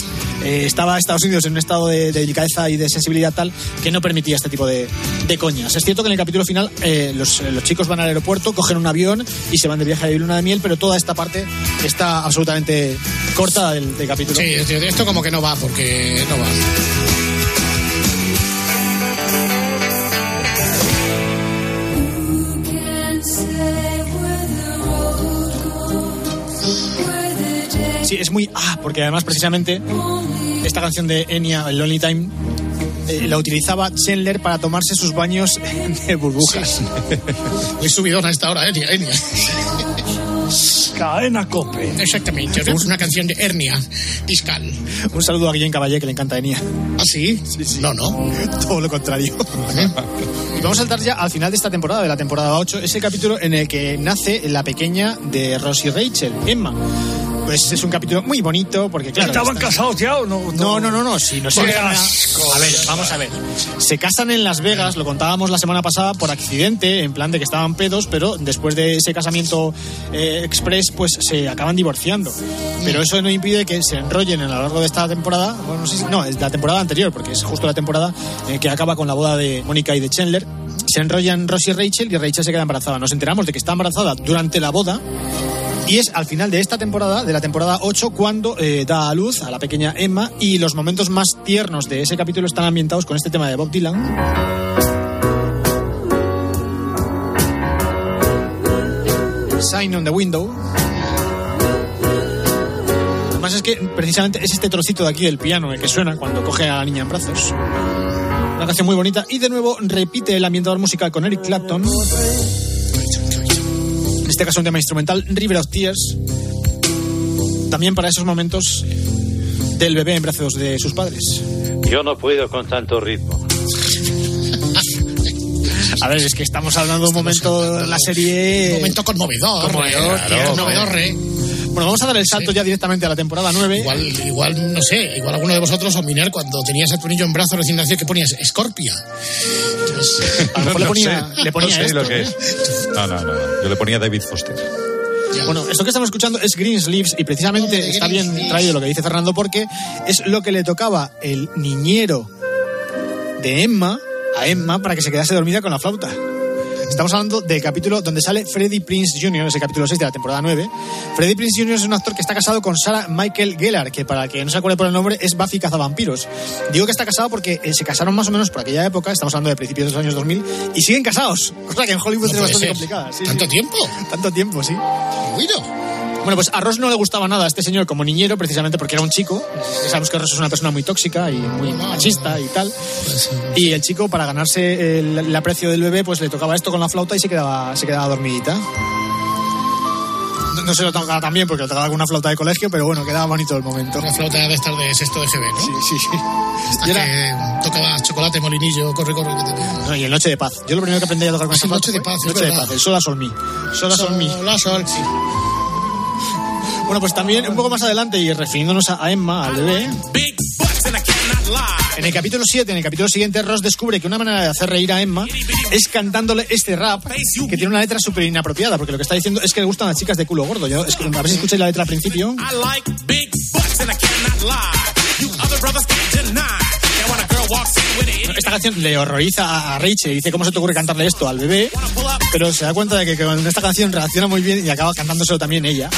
estaba Estados Unidos en un estado de, de delicadeza y de sensibilidad tal que no permitía este tipo de, de coñas. Es cierto que en el capítulo final eh, los, los chicos van al aeropuerto, cogen un avión y se van de viaje de luna de miel, pero toda esta parte está absolutamente corta del, del capítulo. Sí, esto como que no va, porque no va. Sí, es muy ah, porque además precisamente esta canción de Enya, el Lonely Time, eh, la utilizaba Chandler para tomarse sus baños de burbujas. Muy subidón a esta hora, Enya. Enya. Cadena Cope. Exactamente, es una canción de hernia discal. Un saludo a Guillén Caballé que le encanta Enya. ¿Ah, sí? No, no. Todo lo contrario. y vamos a saltar ya al final de esta temporada, de la temporada 8, es el capítulo en el que nace la pequeña de Rosie Rachel, Emma. Pues es un capítulo muy bonito porque claro... ¿Estaban están- casados ya o no? No, no, no, no, sí, no se a- asco. A ver, vamos a ver. Se casan en Las Vegas, lo contábamos la semana pasada por accidente, en plan de que estaban pedos, pero después de ese casamiento eh, express, pues se acaban divorciando. Pero eso no impide que se enrollen a lo largo de esta temporada, bueno, no sé si- no, es la temporada anterior, porque es justo la temporada eh, que acaba con la boda de Mónica y de Chandler. Se enrollan Rosie y Rachel y Rachel se queda embarazada. Nos enteramos de que está embarazada durante la boda. Y es al final de esta temporada, de la temporada 8, cuando eh, da a luz a la pequeña Emma y los momentos más tiernos de ese capítulo están ambientados con este tema de Bob Dylan. Sign on the window. Además es que precisamente es este trocito de aquí del piano el que suena cuando coge a la niña en brazos. Una canción muy bonita y de nuevo repite el ambientador musical con Eric Clapton. En este caso un tema instrumental, River of Tears. También para esos momentos del bebé en brazos de sus padres. Yo no puedo con tanto ritmo. A ver, es que estamos hablando de un momento de la serie... Un momento conmovedor. Conmovedor, eh, claro. conmovedor, eh. Bueno, vamos a dar el salto ya directamente a la temporada 9. Igual, igual, no sé, igual alguno de vosotros, o Miner, cuando tenías a tu niño en brazos recién nacido, que ponías? Escorpia. A lo mejor le ponía, le ponía no sé esto. lo que es. No, no, no, no. Yo le ponía David Foster. Bueno, esto que estamos escuchando es Green Sleeves y precisamente está bien traído lo que dice Fernando porque es lo que le tocaba el niñero de Emma a Emma para que se quedase dormida con la flauta. Estamos hablando del capítulo donde sale Freddie Prince Jr., ese capítulo 6 de la temporada 9. Freddie Prince Jr. es un actor que está casado con Sarah Michael Gellar, que para que no se acuerde por el nombre es Buffy Cazavampiros. Digo que está casado porque eh, se casaron más o menos por aquella época, estamos hablando de principios de los años 2000, y siguen casados, cosa que en Hollywood No es bastante ser. complicada. sí, ¿Tanto sí. tiempo? Tanto tiempo, sí. Cuido. Bueno, pues a Ross no le gustaba nada a este señor como niñero, precisamente porque era un chico. Ya sabemos que Ross es una persona muy tóxica y muy machista y tal. Y el chico, para ganarse el, el aprecio del bebé, pues le tocaba esto con la flauta y se quedaba, se quedaba dormidita. No, se lo tocaba tan bien porque lo tocaba con una flauta de colegio, pero bueno, quedaba bonito el momento. Una flauta de estar de sexto de GB, ¿no? Sí, sí, sí. Y era- que tocaba chocolate, molinillo, corre, corre. No, y el Noche de Paz. Yo lo primero que aprendí a tocar con Sí, esa Noche flauta de fue Paz, Noche de. Paz, el Sol a Sol Mi. Sol a Sol Mi. La sol, sí. Bueno, pues también un poco más adelante y refiriéndonos a, Emma, al bebé. En el capítulo 7, en el capítulo siguiente, Ross descubre que una manera de hacer reír a Emma es cantándole este rap que tiene una letra súper inapropiada, porque lo que está diciendo es que le gustan las chicas de culo gordo. Yo, es que, a ver si escucháis la letra al principio. I like big butts and I cannot lie. You other brothers can't deny. Esta canción le horroriza a- Rachel y dice cómo se te ocurre cantarle esto al bebé, pero se da cuenta de que con esta canción reacciona muy bien y acaba cantándoselo también ella.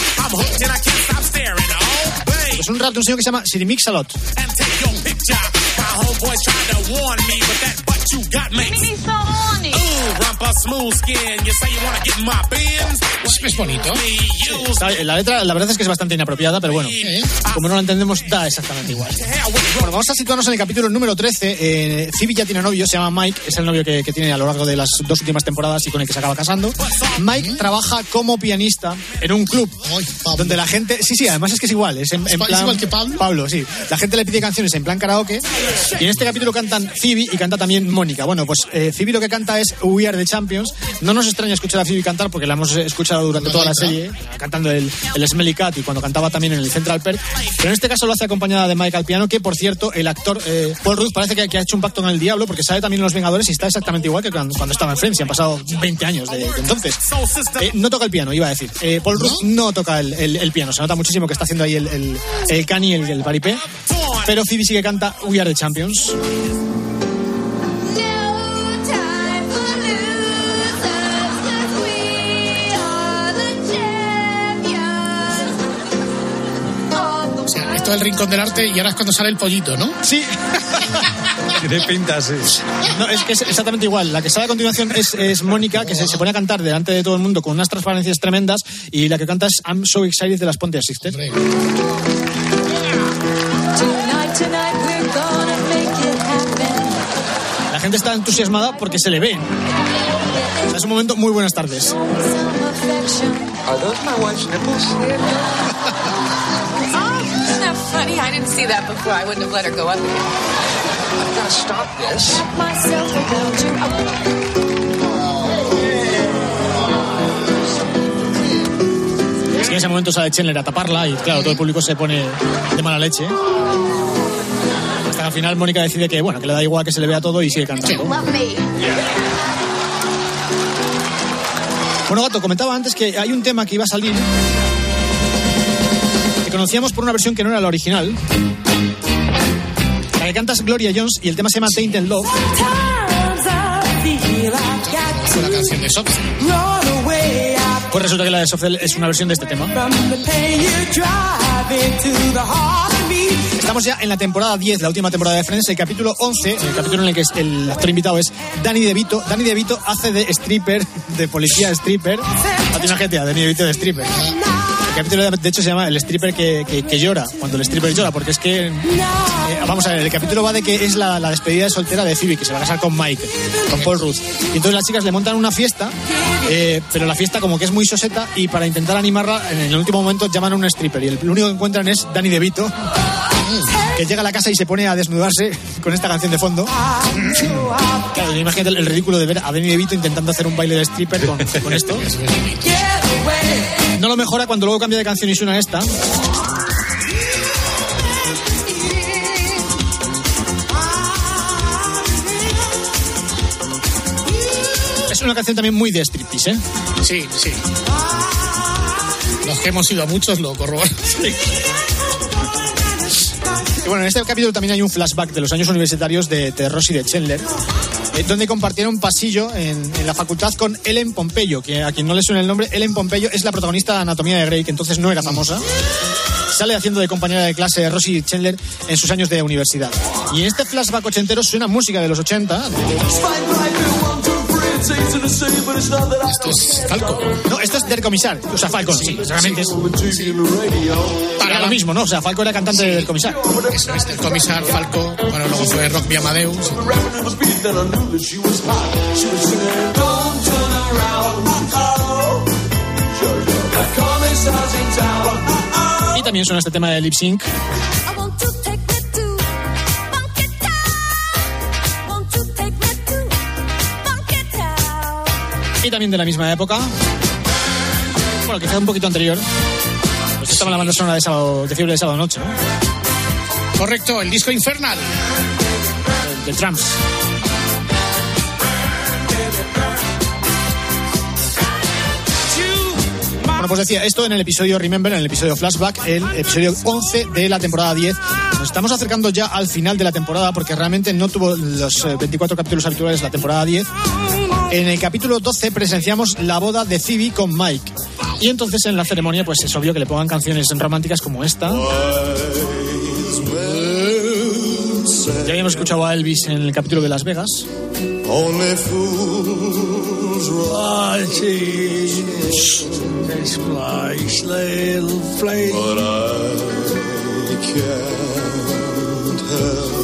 Es un rap de un señor que se llama Siri Mix-a-Lot. Es, es bonito. La letra, la verdad es que es bastante inapropiada, pero bueno, como no la entendemos, da exactamente igual. Bueno, vamos a situarnos en el capítulo número 13. Eh, Phoebe ya tiene novio, se llama Mike, es el novio que, que tiene a lo largo de las dos últimas temporadas y con el que se acaba casando. Mike trabaja como pianista en un club donde la gente. Sí, sí, además es que es igual. Es, en, en ¿Es plan, igual que Pablo? Pablo, sí. La gente le pide canciones en plan karaoke y en este capítulo cantan Phoebe y canta también Mónica. Bueno, pues eh, Phoebe lo que canta es We Are the Champions. No nos extraña escuchar a Phoebe cantar porque la hemos escuchado durante toda la serie, cantando el, el Smelly Cat y cuando cantaba también en el Central Perk. Pero en este caso lo hace acompañada de Mike al piano, que por cierto, el actor eh, Paul Rudd parece que, que ha hecho un pacto con el diablo porque sale también en Los Vengadores y está exactamente igual que cuando, cuando estaba en Friends y han pasado 20 años de, de entonces. Eh, no toca el piano, iba a decir. Eh, Paul Rudd no toca el, el- el piano, se nota muchísimo que está haciendo ahí el, el, el cani, el, el paripé. Pero Phoebe sí que canta We Are the Champions. El rincón del arte y ahora es cuando sale el pollito, ¿no? Sí. Tiene pinta así. No, es que es exactamente igual. La que sale a continuación es, es Mónica, que se, se pone a cantar delante de todo el mundo con unas transparencias tremendas. Y la que canta es I'm So Excited de las Ponte Sister. Tonight, tonight, we're gonna make it happen. La gente está entusiasmada porque se le ve. O sea, es un momento muy buenas tardes. Are those my wife's nipples? Funny? I didn't see that before. I wouldn't have let her go up again. I've got to stop this. Myself around you. Es que en ese momento sale Chandler a taparla y claro, todo el público se pone de mala leche. Hasta que al final Mónica decide que bueno, que le da igual que se le vea todo y sigue cantando. Bueno, Gato, comentaba antes que hay un tema que iba a salir conocíamos por una versión que no era la original. La que canta es Gloria Jones y el tema se llama Tainted Love. Fue la canción de Soft. Pues resulta que la de Sofel es una versión de este tema. Estamos ya en la temporada 10, la última temporada de Friends, el capítulo 11, el capítulo en el que el actor invitado es Danny DeVito. Danny DeVito hace de stripper, de policía stripper. No tiene GTA, Danny DeVito de stripper. El capítulo de hecho se llama El stripper que, que- que llora, cuando el stripper llora, porque es que... eh, vamos a ver, el capítulo va de que es la, la despedida de soltera de Phoebe, que se va a casar con Mike, con Paul Rudd. Y entonces las chicas le montan una fiesta, eh, pero la fiesta como que es muy soseta y para intentar animarla, en el último momento llaman a un stripper y el único que encuentran es Danny DeVito, que llega a la casa y se pone a desnudarse con esta canción de fondo. Claro, imagínate el, ridículo de ver a Danny DeVito intentando hacer un baile de stripper con, con esto. No lo mejora cuando luego cambia de canción y suena esta. Es una canción también muy de striptease, ¿eh? Sí, sí. Los que hemos ido a muchos lo corroboran. Y bueno, en este capítulo también hay un flashback de los años universitarios de, de Ross y de Chandler. Eh, donde compartieron pasillo en, en, la facultad con Ellen Pompeyo, que a quien no le suena el nombre, Ellen Pompeyo es la protagonista de Anatomía de Grey, que entonces no era famosa. Sale haciendo de compañera de clase de Rosie Chandler en sus años de universidad. Y en este flashback ochentero suena música de los 80. Esto es Falco. No, esto es Der Comisar. O sea, Falcon, sí, realmente es. Lo mismo, ¿no? O sea, Falco era cantante Sí. del Comisar. Eso es del comisar Falco. Bueno, luego fue Rock Mi Amadeus. Y también suena este tema de Lip Sync. Y también de la misma época. Bueno, quizás un poquito anterior. Pues estaba la banda sonora de, sábado, de fiebre de sábado noche, ¿no? Correcto, el disco Infernal. De Tramps. Bueno, pues decía, esto en el episodio Remember, en el episodio Flashback, el episodio 11 de la temporada 10. Nos estamos acercando ya al final de la temporada porque realmente no tuvo los eh, 24 capítulos habituales la temporada 10. En el capítulo 12 presenciamos la boda de Phoebe con Mike. Y entonces en la ceremonia pues es obvio que le pongan canciones románticas como esta. Ya habíamos escuchado a Elvis en el capítulo de Las Vegas.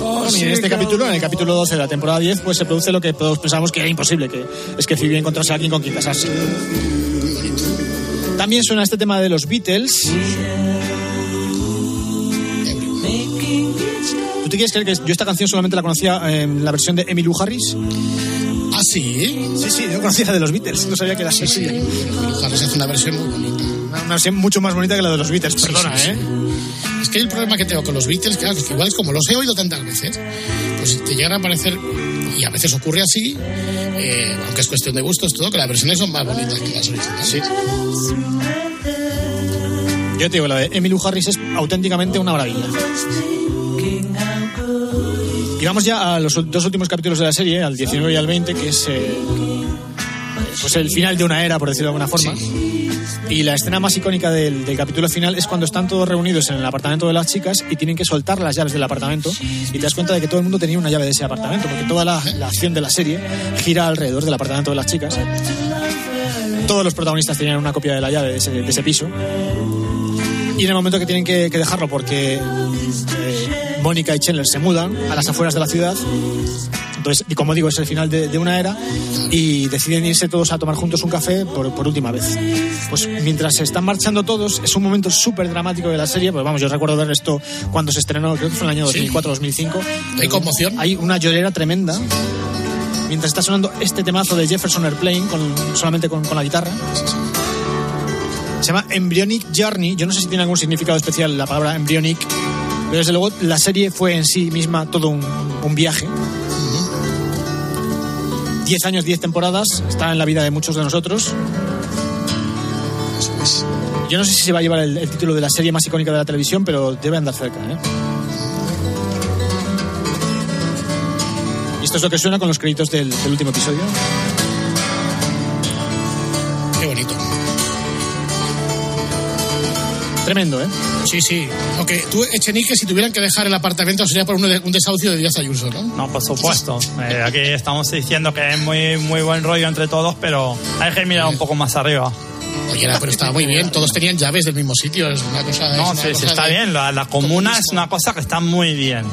Bueno, y en este capítulo, en el capítulo 12 de la temporada 10, pues se produce lo que todos pensábamos que era imposible, que es que Phoebe encontrase a alguien con quien casarse. También suena este tema de los Beatles. ¿Tú te quieres creer que yo esta canción solamente la conocía en la versión de Emmylou Harris? ¿Ah, sí? Sí, sí, yo conocía la de los Beatles, no sabía que era así. Sí, Harris hace una versión muy bonita. Una versión mucho más bonita que la de los Beatles, perdona, sí, sí. ¿eh? Es que el problema que tengo con los Beatles, claro, que igual es como los he oído tantas veces, pues te llegan a parecer, y a veces ocurre así, eh, aunque es cuestión de gustos, todo, que las versiones son más bonitas que las originales. Sí. Yo te digo, la de Emmylou Harris es auténticamente una maravilla. Y vamos ya a los dos últimos capítulos de la serie, al 19 y al 20, que es eh, pues el final de una era, por decirlo de alguna forma. Y la escena más icónica del, capítulo final es cuando están todos reunidos en el apartamento de las chicas y tienen que soltar las llaves del apartamento y te das cuenta de que todo el mundo tenía una llave de ese apartamento, porque toda la, acción de la serie gira alrededor del apartamento de las chicas. Todos los protagonistas tenían una copia de la llave de ese, piso. Y en el momento que tienen que, que dejarlo porque eh, Mónica y Chandler se mudan a las afueras de la ciudad, entonces, y como digo, es el final de, de una era y deciden irse todos a tomar juntos un café por, por última vez. Pues mientras se están marchando todos, es un momento súper dramático de la serie, pues vamos, yo recuerdo ver esto cuando se estrenó, creo que fue en el año 2004-2005. ¿Hay conmoción? Hay una llorera tremenda. Mientras está sonando este temazo de Jefferson Airplane con, solamente con, con la guitarra. Se llama Embryonic Journey. Yo no sé si tiene algún significado especial la palabra embryonic, pero desde luego la serie fue en sí misma todo un, un viaje. 10 años, 10 temporadas, está en la vida de muchos de nosotros. Yo no sé si se va a llevar el, título de la serie más icónica de la televisión, pero debe andar cerca. ¿eh? Y esto es lo que suena con los créditos del, del último episodio. Qué bonito. Tremendo, ¿eh? Sí, sí. Aunque tú, Echenique, si tuvieran que dejar el apartamento sería por un, de- un desahucio de Díaz Ayuso, ¿no? No, por supuesto. Eh, aquí estamos diciendo que es muy, muy buen rollo entre todos, pero hay que mirar un poco más arriba. Oye, era- pero estaba muy bien. Todos tenían llaves del mismo sitio. Es una cosa. No, es una sí, cosa está de- bien. La, la comuna es una cosa que está muy bien.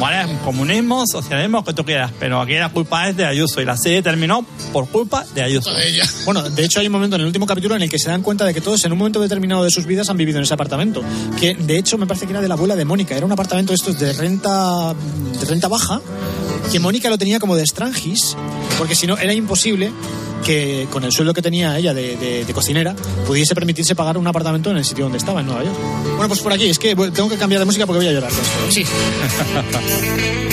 ¿Vale? Comunismo, socialismo, que tú quieras. Pero aquí la culpa es de Ayuso y la serie terminó por culpa de Ayuso. Bueno, de hecho hay un momento en el último capítulo en el que se dan cuenta de que todos en un momento determinado de sus vidas han vivido en ese apartamento. Que de hecho me parece que era de la abuela de Mónica. Era un apartamento de estos de renta, de renta baja, que Mónica lo tenía como de estrangis, porque si no era imposible que con el sueldo que tenía ella de, de- de cocinera pudiese permitirse pagar un apartamento en el sitio donde estaba, en Nueva York. Bueno, pues por aquí, es que tengo que cambiar de música porque voy a llorar. con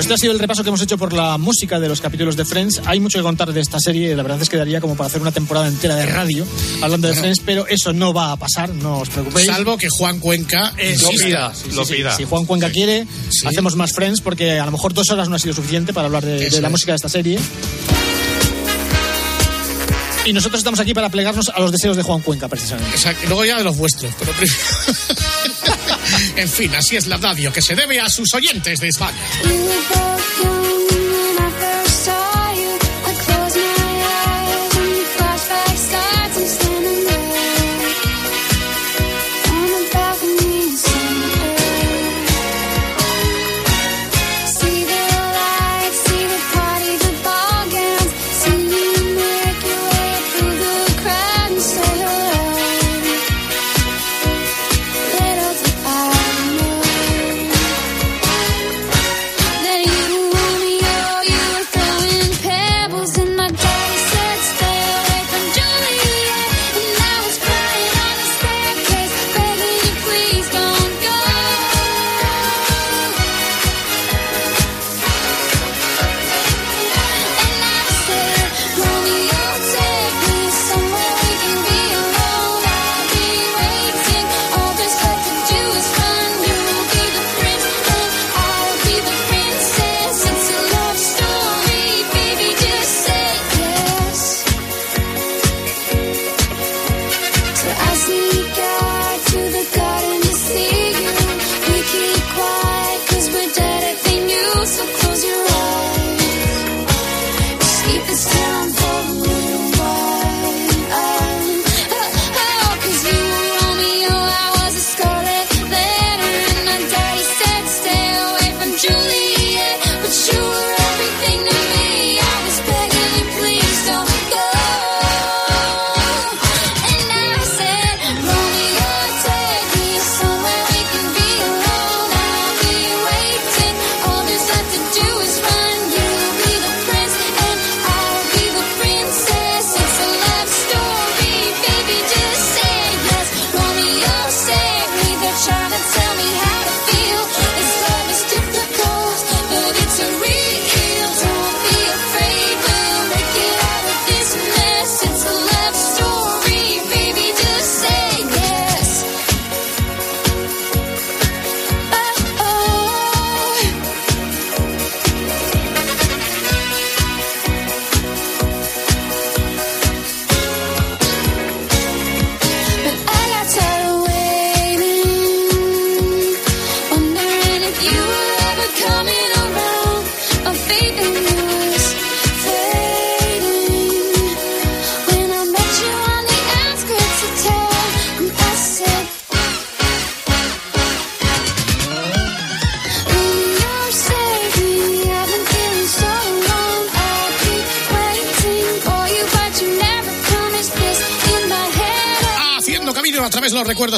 Sí. Este ha sido el repaso que hemos hecho por la música de los capítulos de Friends. Hay mucho que contar de esta serie. La verdad es que daría como para hacer una temporada entera de radio hablando de Friends, pero eso no va a pasar, no os preocupéis. Salvo que Juan Cuenca Lo pida, lo pida. Si Juan Cuenca quiere, hacemos más Friends porque a lo mejor dos horas no ha sido suficiente para hablar de, de la música de esta serie. Y nosotros estamos aquí para plegarnos a los deseos de Juan Cuenca, precisamente. Exacto, luego ya de los vuestros. Pero primero- en fin, así es la radio que se debe a sus oyentes de España.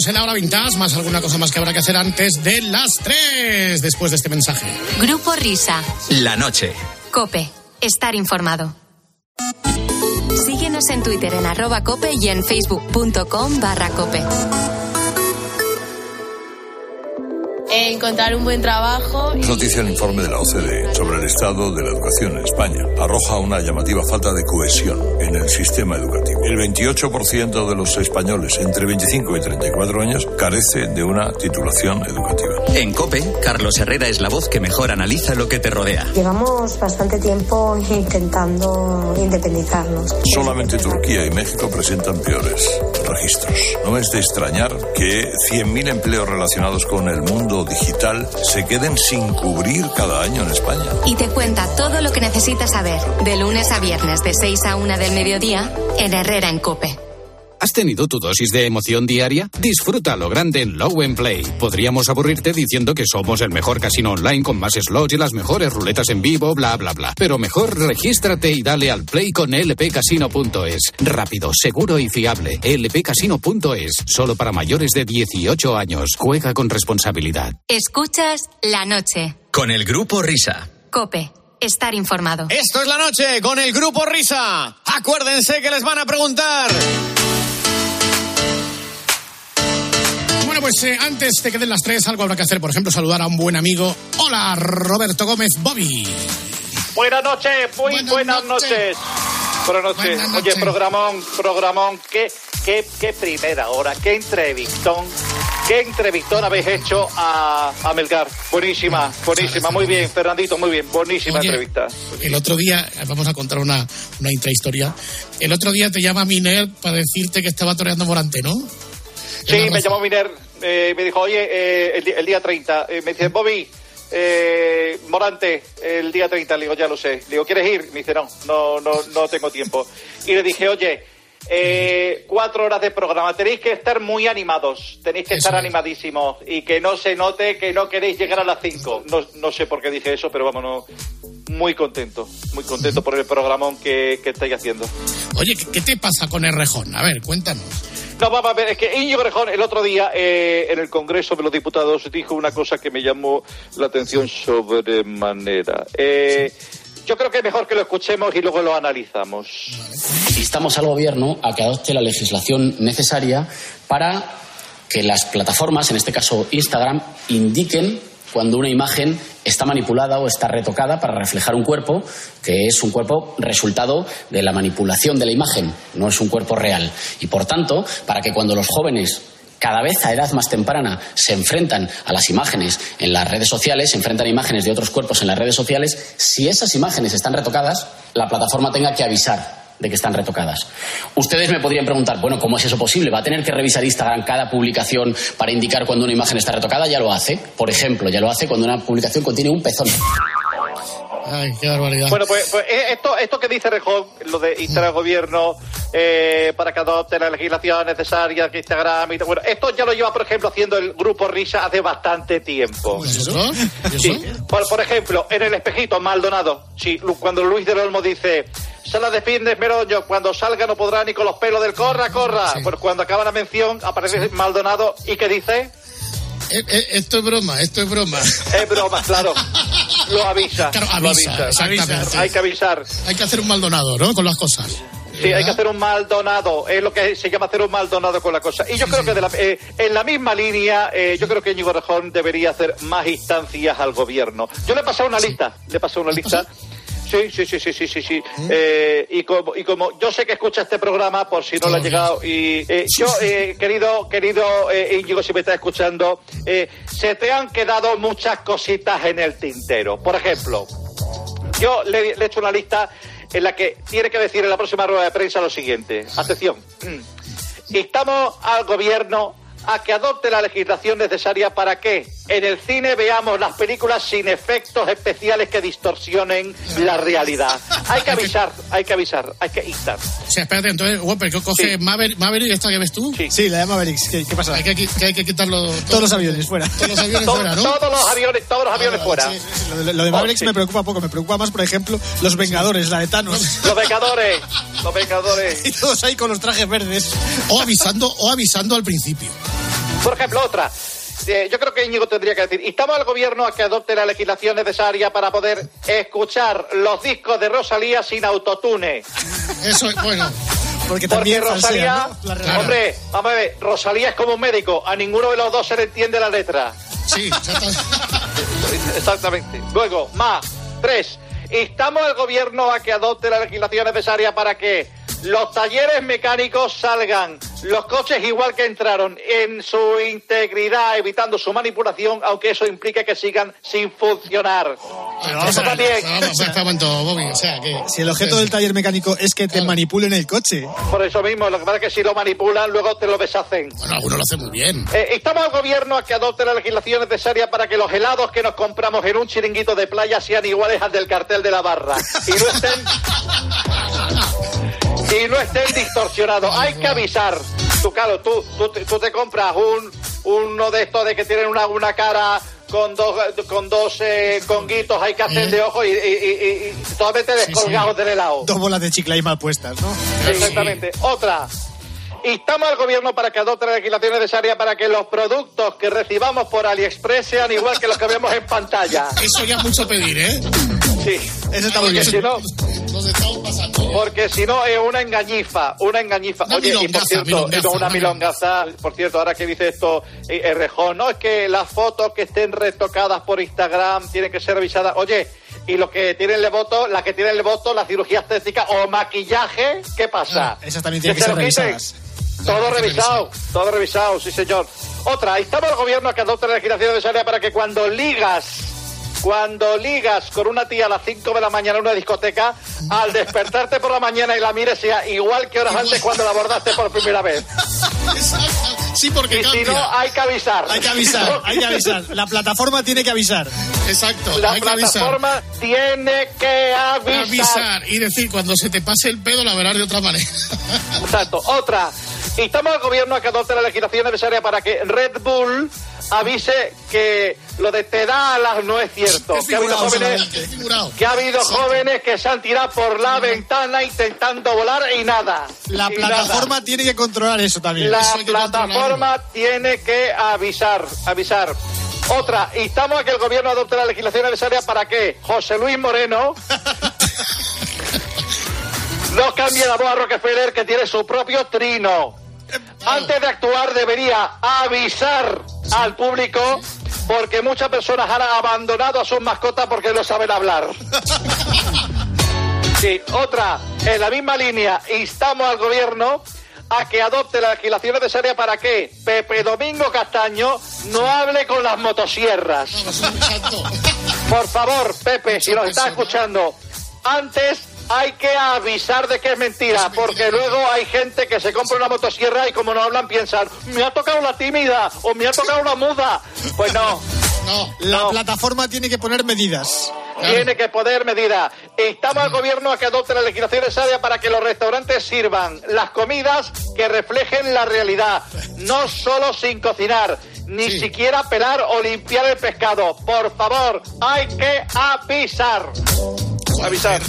En la hora vintage, más alguna cosa más que habrá que hacer antes de las 3, después de este mensaje. Grupo Risa. La noche. Cope. Estar informado. Síguenos en Twitter en arroba cope y en facebook.com barra cope. Encontrar un buen trabajo. Noticia el informe de la OCDE sobre el estado de la educación en España. Arroja una llamativa falta de cohesión en el sistema educativo. El 28% de los españoles entre 25 y 34 años carece de una titulación educativa. En COPE, Carlos Herrera es la voz que mejor analiza lo que te rodea. Llevamos bastante tiempo intentando independizarnos. Solamente Turquía y México presentan peores registros. No es de extrañar que 100.000 empleos relacionados con el mundo digital se queden sin cubrir cada año en España. Y te cuenta todo lo que necesitas saber de lunes a viernes de 6 a 1 del mediodía en Herrera en Cope. ¿Has tenido tu dosis de emoción diaria? Disfruta lo grande en Low and Play. Podríamos aburrirte diciendo que somos el mejor casino online con más slots y las mejores ruletas en vivo, bla, bla, bla. Pero mejor regístrate y dale al play con lpcasino.es. Rápido, seguro y fiable. lpcasino.es. Solo para mayores de 18 años. Juega con responsabilidad. Escuchas la noche. Con el grupo Risa. Cope. Estar informado. Esto es la noche con el grupo Risa. Acuérdense que les van a preguntar. Pues eh, antes de que den las tres, algo habrá que hacer. Por ejemplo, saludar a un buen amigo. Hola, Roberto Gómez Bobby. Buenas noches, muy buenas, noches. Buenas noches. Buenas Oye, programón, programón, qué, qué, qué primera hora, qué entrevistón, qué entrevistón habéis hecho a, a Melgar. Buenísima, buenísima, muy bien, Fernandito, muy bien, buenísima Oye, entrevista. El otro día, vamos a contar una, una intrahistoria. El otro día te llama Miner para decirte que estaba toreando Morante, ¿no? Sí, me llamó Miner, eh, me dijo, oye, eh, el, el día 30, eh, me dice, Bobby, eh, Morante, el día 30, le digo, ya lo sé. Le digo, ¿quieres ir? Me dice, no, no, no, no tengo tiempo. Y le dije, oye, eh, cuatro horas de programa, tenéis que estar muy animados, tenéis que estar animadísimos y que no se note que no queréis llegar a las cinco. No, no sé por qué dije eso, pero vámonos, muy contento, muy contento por el programón que, que estáis haciendo. Oye, ¿qué, qué te pasa con el rejón? A ver, cuéntanos. No, vamos a ver, es que Íñigo Rejón el otro día eh, en el Congreso de los Diputados dijo una cosa que me llamó la atención sobremanera. Eh, yo creo que es mejor que lo escuchemos y luego lo analizamos. Instamos al Gobierno a que adopte la legislación necesaria para que las plataformas, en este caso Instagram, indiquen cuando una imagen está manipulada o está retocada para reflejar un cuerpo que es un cuerpo resultado de la manipulación de la imagen, no es un cuerpo real. Y por tanto, para que cuando los jóvenes cada vez a edad más temprana se enfrentan a las imágenes en las redes sociales, se enfrentan a imágenes de otros cuerpos en las redes sociales, si esas imágenes están retocadas, la plataforma tenga que avisar de que están retocadas. Ustedes me podrían preguntar, bueno, ¿cómo es eso posible? ¿Va a tener que revisar Instagram cada publicación para indicar cuando una imagen está retocada? Ya lo hace. Por ejemplo, ya lo hace cuando una publicación contiene un pezón. Ay, qué barbaridad. Bueno, pues, pues, eh, esto, esto que dice Rejón, lo de instar al gobierno eh, para que adopte la legislación necesaria, que Instagram y todo, bueno, esto ya lo lleva, por ejemplo, haendo el grupo Risa hace bastante tiempo. Sí. Por, por ejemplo, en el espejito, Maldonado, sí, cuando Luis del Olmo dice, sala de fin de Meroño, cuando salga no podrá ni con los pelos del corra, corra. Pues cuando acaba la mención, aparece Maldonado y que dice, Eh, eh, esto es broma, esto es broma. es broma, claro. Lo avisa. Claro, lo avisa, exactamente. Hay que avisar. Hay que hacer un Maldonado, ¿no? Con las cosas. Sí, hay que hacer un Maldonado, es lo que se llama hacer un Maldonado con la cosa. Y yo creo que de la- eh, en la misma línea, eh, yo creo que Íñigo Rejón debería hacer más instancias al gobierno. Yo le he pasado una lista, le he pasado una lista. Sí, sí, sí, sí, sí, sí, sí. Eh, y, como, y como yo sé que escucha este programa, por si no le ha llegado, y eh, yo, eh, querido, querido eh, Íñigo, si me está escuchando, eh, se te han quedado muchas cositas en el tintero. Por ejemplo, yo le, le he hecho una lista en la que tiene que decir en la próxima rueda de prensa lo siguiente. Atención. Instamos al gobierno a que adopte la legislación necesaria para que en el cine veamos las películas sin efectos especiales que distorsionen la realidad. Hay que avisar, hay que avisar, hay que instar. O sea, espérate, entonces, Whopper, ¿qué coge Maverick, Maverick, esta que ves tú? Sí, la de Mavericks. ¿Qué, qué pasa? Hay que, que hay que quitarlo. Todos los aviones fuera. Todos los aviones To- fuera, ¿no? Todos los aviones, todos los aviones fuera. Lo de, lo de Oh, sí. me preocupa poco. Me preocupa más, por ejemplo, los Vengadores, la de Thanos. Los Vengadores, los Vengadores. y todos ahí con los trajes verdes. O avisando, o avisando al principio. Por ejemplo, otra. Eh, yo creo que Íñigo tendría que decir, instamos al gobierno a que adopte la legislación necesaria para poder escuchar los discos de Rosalía sin autotune. Eso es bueno. Porque Porque también Rosalía, falsea, ¿no? La realidad. hombre, vamos a ver, Rosalía es como un médico, a ninguno de los dos se le entiende la letra. Sí, Exactamente. Luego, más, tres, instamos al gobierno a que adopte la legislación necesaria para que los talleres mecánicos salgan los coches igual que entraron en su integridad, evitando su manipulación, aunque eso implique que sigan sin funcionar. Eso también. Vamos, espera un momento, Bobby. O sea, que. Si el objeto del taller mecánico es que te manipulen el coche. Por eso mismo, lo que pasa es que si lo manipulan, luego te lo deshacen. Bueno, algunos lo hacen muy bien. Eh, instamos al gobierno a que adopte la legislación necesaria para que los helados que nos compramos en un chiringuito de playa sean iguales al del cartel de la barra y no estén y no estén distorsionados. Hay que avisar. Tú, claro, tú, tú, tú te compras un uno de estos de que tienen una, una cara con dos con dos eh, conguitos, hay que hacer de ojo y, y, y- y totalmente descolgados del helado. Dos bolas de chicle ahí mal puestas, ¿no? Exactamente. Otra. Instamos al gobierno para que adopte la legislación necesaria para que los productos que recibamos por AliExpress sean igual que los que vemos en pantalla. Eso ya es mucho pedir, ¿eh? Sí. Eso está muy bien. Si no, Nos estamos pasando. Porque si no es una engañifa, una engañifa. Una Oye, y por cierto, milongaza, una milongaza. Por cierto, ahora que dice esto eh, eh, Rejón, no es que las fotos que estén retocadas por Instagram tienen que ser revisadas. Oye, y los que tienen el voto, las que tienen el voto, la cirugía estética o maquillaje, ¿qué pasa? Esas también tienen que se ser revisadas. Todo revisado, todo revisado, sí señor. Otra, instaba al gobierno que adopte la legislación necesaria para que cuando ligas, cuando ligas con una tía a las 5 de la mañana en una discoteca, al despertarte por la mañana y la mires sea igual que horas antes cuando la abordaste por primera vez. Sí, porque Y si no, hay que avisar. Hay que avisar, hay que avisar. La plataforma tiene que avisar. Exacto, La hay que avisar. plataforma tiene que avisar. Avisar y decir, cuando se te pase el pedo, la verás de otra manera. Exacto. Otra. Instamos al gobierno a que adopte la legislación necesaria para que Red Bull avise que lo de te da alas no es cierto. Que ha habido jóvenes, que ha habido Exacto. jóvenes que se han tirado por la ventana intentando volar y nada. La Y plataforma tiene que controlar eso también. La Eso plataforma tiene que avisar, avisar. Otra, instamos a que el gobierno adopte la legislación necesaria para que José Luis Moreno no cambie la voz a Rockefeller que tiene su propio trino. Antes de actuar debería avisar al público porque muchas personas han abandonado a sus mascotas porque no saben hablar. Sí, otra, en la misma línea, instamos al gobierno a que adopte la legislación necesaria para que Pepe Domingo Castaño no hable con las motosierras. Por favor, Pepe, si nos está escuchando, antes hay que avisar de que es mentira, porque luego hay gente que se compra una motosierra y como no hablan piensan, me ha tocado la tímida o me ha tocado la muda. Pues no, No, La No. plataforma tiene que poner medidas. tiene que poder medida. Instamos al gobierno a que adopte la legislación necesaria para que los restaurantes sirvan las comidas que reflejen la realidad, no solo sin cocinar, ni Sí. siquiera pelar o limpiar el pescado. Por favor, hay que avisar. Avisar.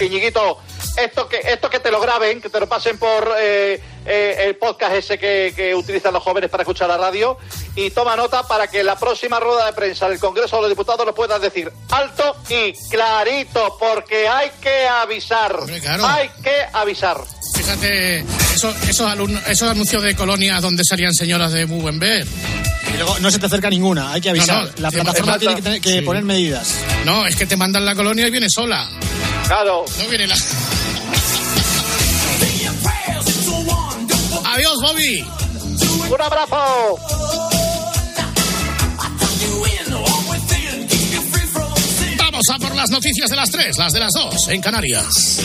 Iñiguito, esto que, esto que te lo graben, que te lo pasen por eh, eh, el podcast ese que, que utilizan los jóvenes para escuchar la radio y toma nota para que en la próxima rueda de prensa del Congreso de los Diputados lo puedas decir alto y clarito, porque hay que avisar. Hombre, claro. Hay que avisar. Fíjate, eso- esos, alumnos- esos anuncios de colonias donde salían señoras de muy buen ver. Y luego no se te acerca ninguna, hay que avisar. No, no, la plataforma tiene que, tener- que Sí. poner medidas. No, es que te mandan la colonia y viene sola. Claro. No viene la. Adiós, Bobby. Un abrazo. Vamos a por las noticias de las 3, las de las 2 en Canarias.